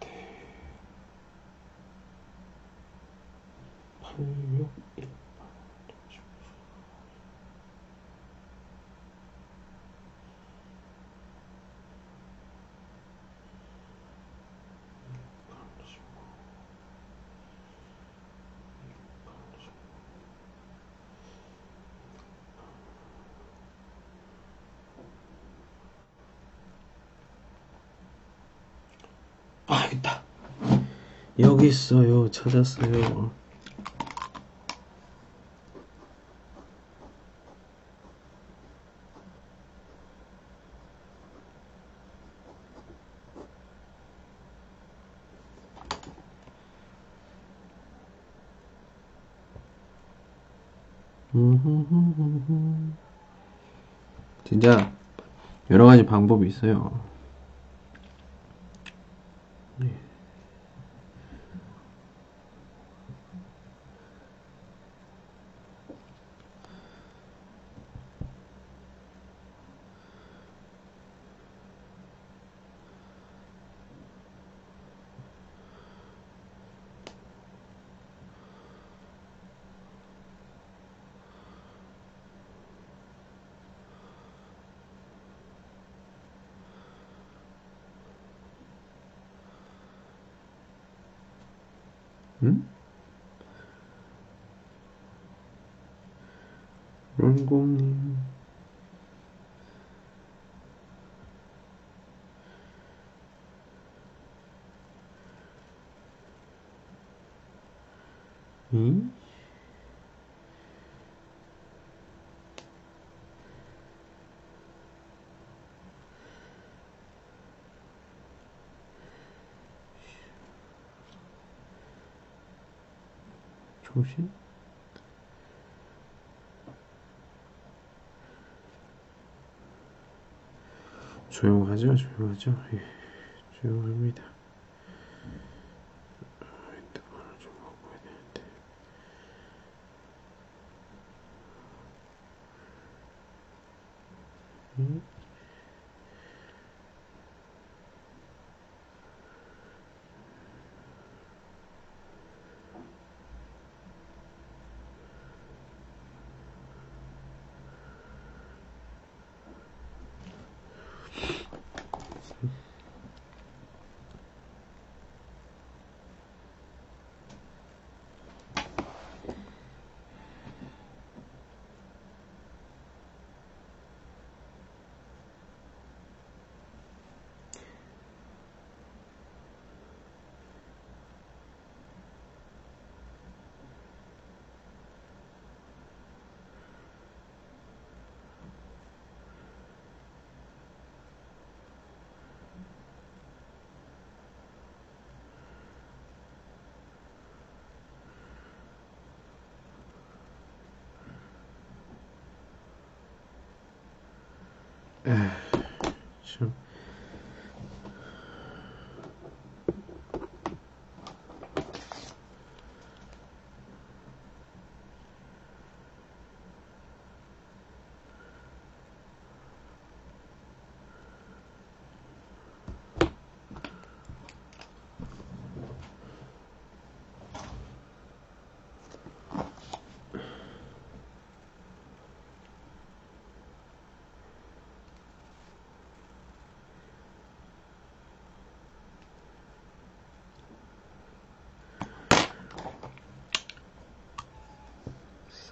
여기 있어요. 찾았어요. 진짜 여러 가지 방법이 있어요. 응? 런공님 응? 조심? 조용하죠, 조용하죠. 예, 조용합니다.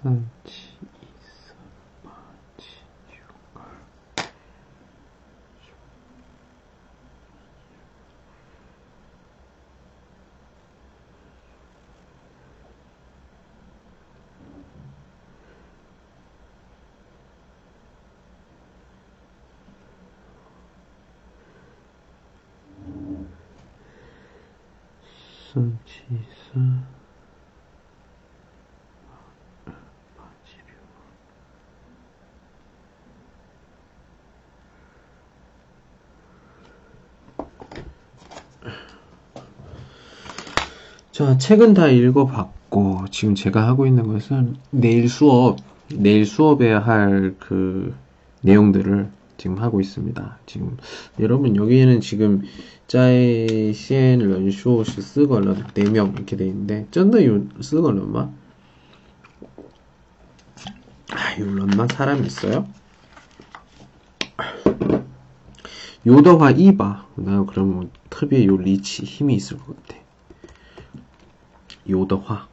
삼치, 이삼,八, 육, 걸. 삼치, 이삼, 자, 책은 다 읽어봤고, 지금 제가 하고 있는 것은 내일 수업, 내일 수업에 할 그 내용들을 지금 하고 있습니다. 지금, 여러분, 여기에는 지금, 짜이, 시엔, 런 쇼, 시, 쓰걸런, 4명 이렇게 돼 있는데, 쩐더 요, 쓰걸런마? 아, 요런마 사람 있어요? 요더화 이바. 나 그러면 특별히 요 리치 힘이 있을 것 같아. 요더화.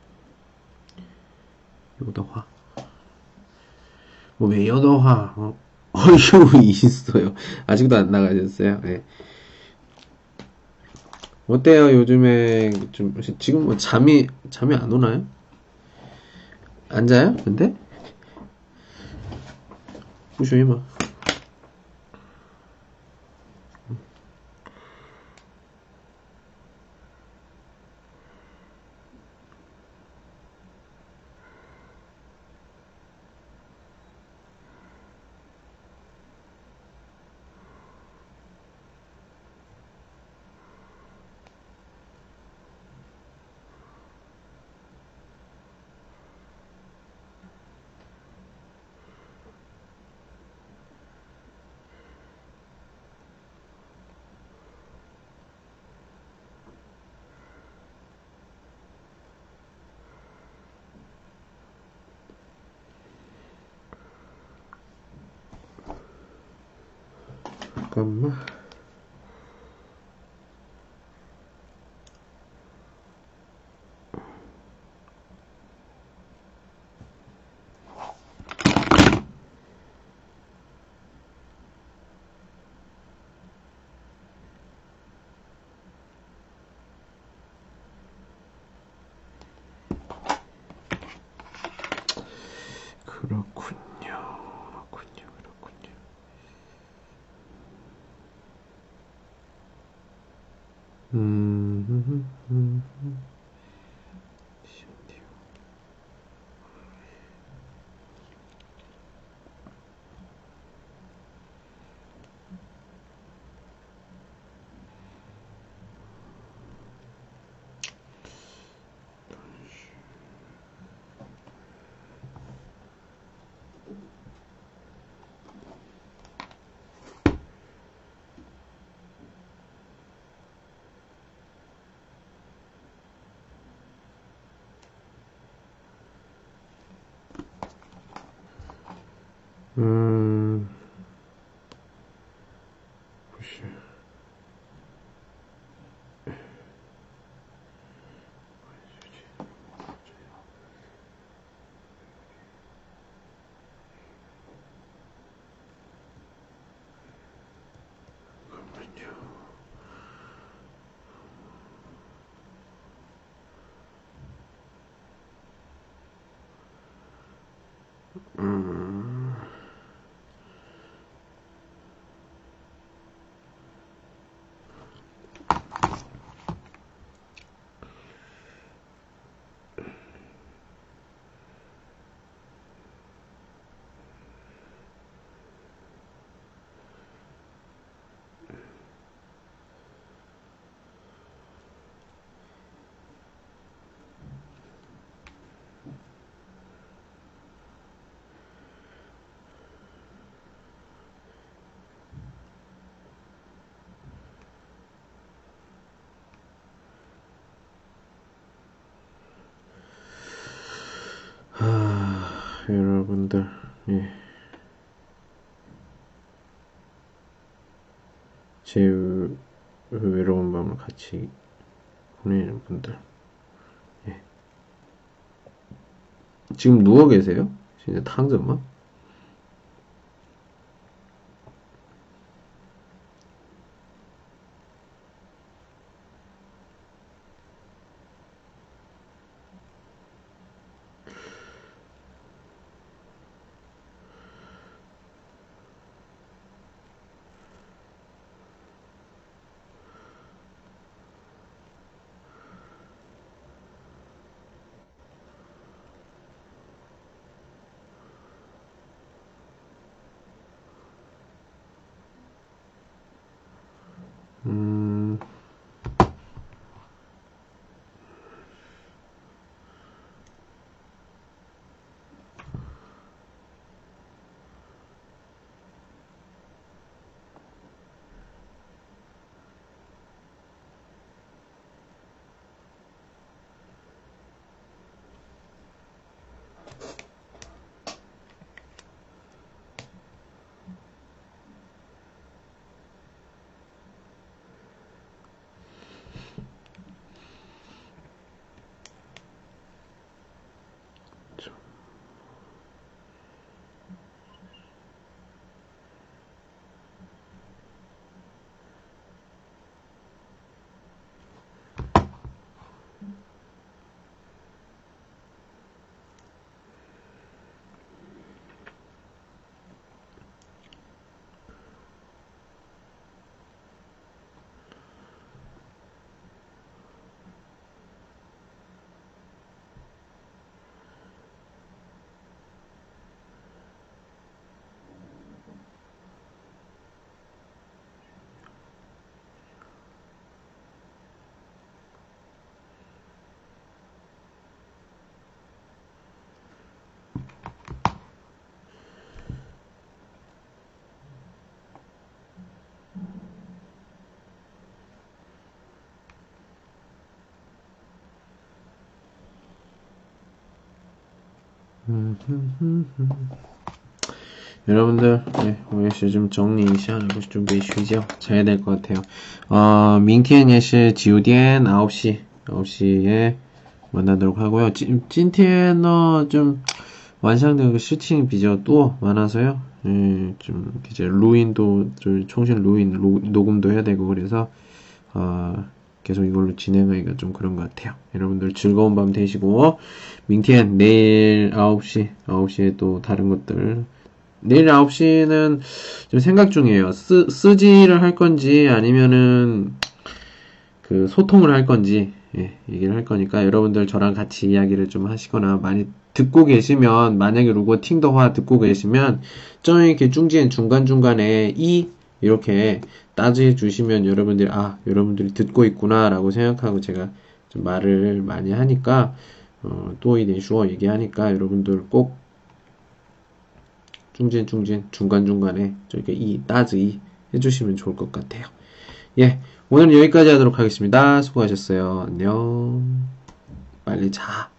뭐왜 요더화? 어? 어휴 있어요. 아직도 안 나가셨어요. 네. 어때요 요즘에 좀 지금 뭐 잠이 잠이 안 오나요? 안 자요? 근데? 부쇼이마. 음. 아, 여러분들, 예. 제 외로운 밤을 같이 보내는 분들, 예. 지금 누워 계세요? 진짜 탕점만? 여러분들, 네, 오늘 시좀 정리 一下，然后准备 쉬죠. 자야 될 것 같아요. 어, 明天也是 9点 9시, 9시에 만나도록 하고요. 찐, 찐텐어 좀 완상된 슈팅 비저도 많아서요. 예, 좀, 이제, 루인도, 좀 총실 루인, 로, 녹음도 해야 되고, 그래서, 어, 계속 이걸로 진행하기가 좀 그런 것 같아요. 여러분들 즐거운 밤 되시고, 민티엔 내일 9시, 9시에 또 다른 것들, 내일 9시는 좀 생각 중이에요. 쓰, 쓰지를 할 건지 아니면은 그 소통을 할 건지 예, 얘기를 할 거니까 여러분들 저랑 같이 이야기를 좀 하시거나 많이 듣고 계시면 만약에 루고 팅더화 듣고 계시면 좀 이렇게 중지엔 중간중간에 이 이렇게 따지해 주시면 여러분들이 아 여러분들이 듣고 있구나라고 생각하고 제가 좀 말을 많이 하니까 어, 또이내슈어 얘기하니까 여러분들 꼭 중진 중진 중간 중간에 저렇게 이이 해주시면 좋을 것 같아요. 예, 오늘은 여기까지 하도록 하겠습니다. 수고하셨어요. 안녕. 빨리 자.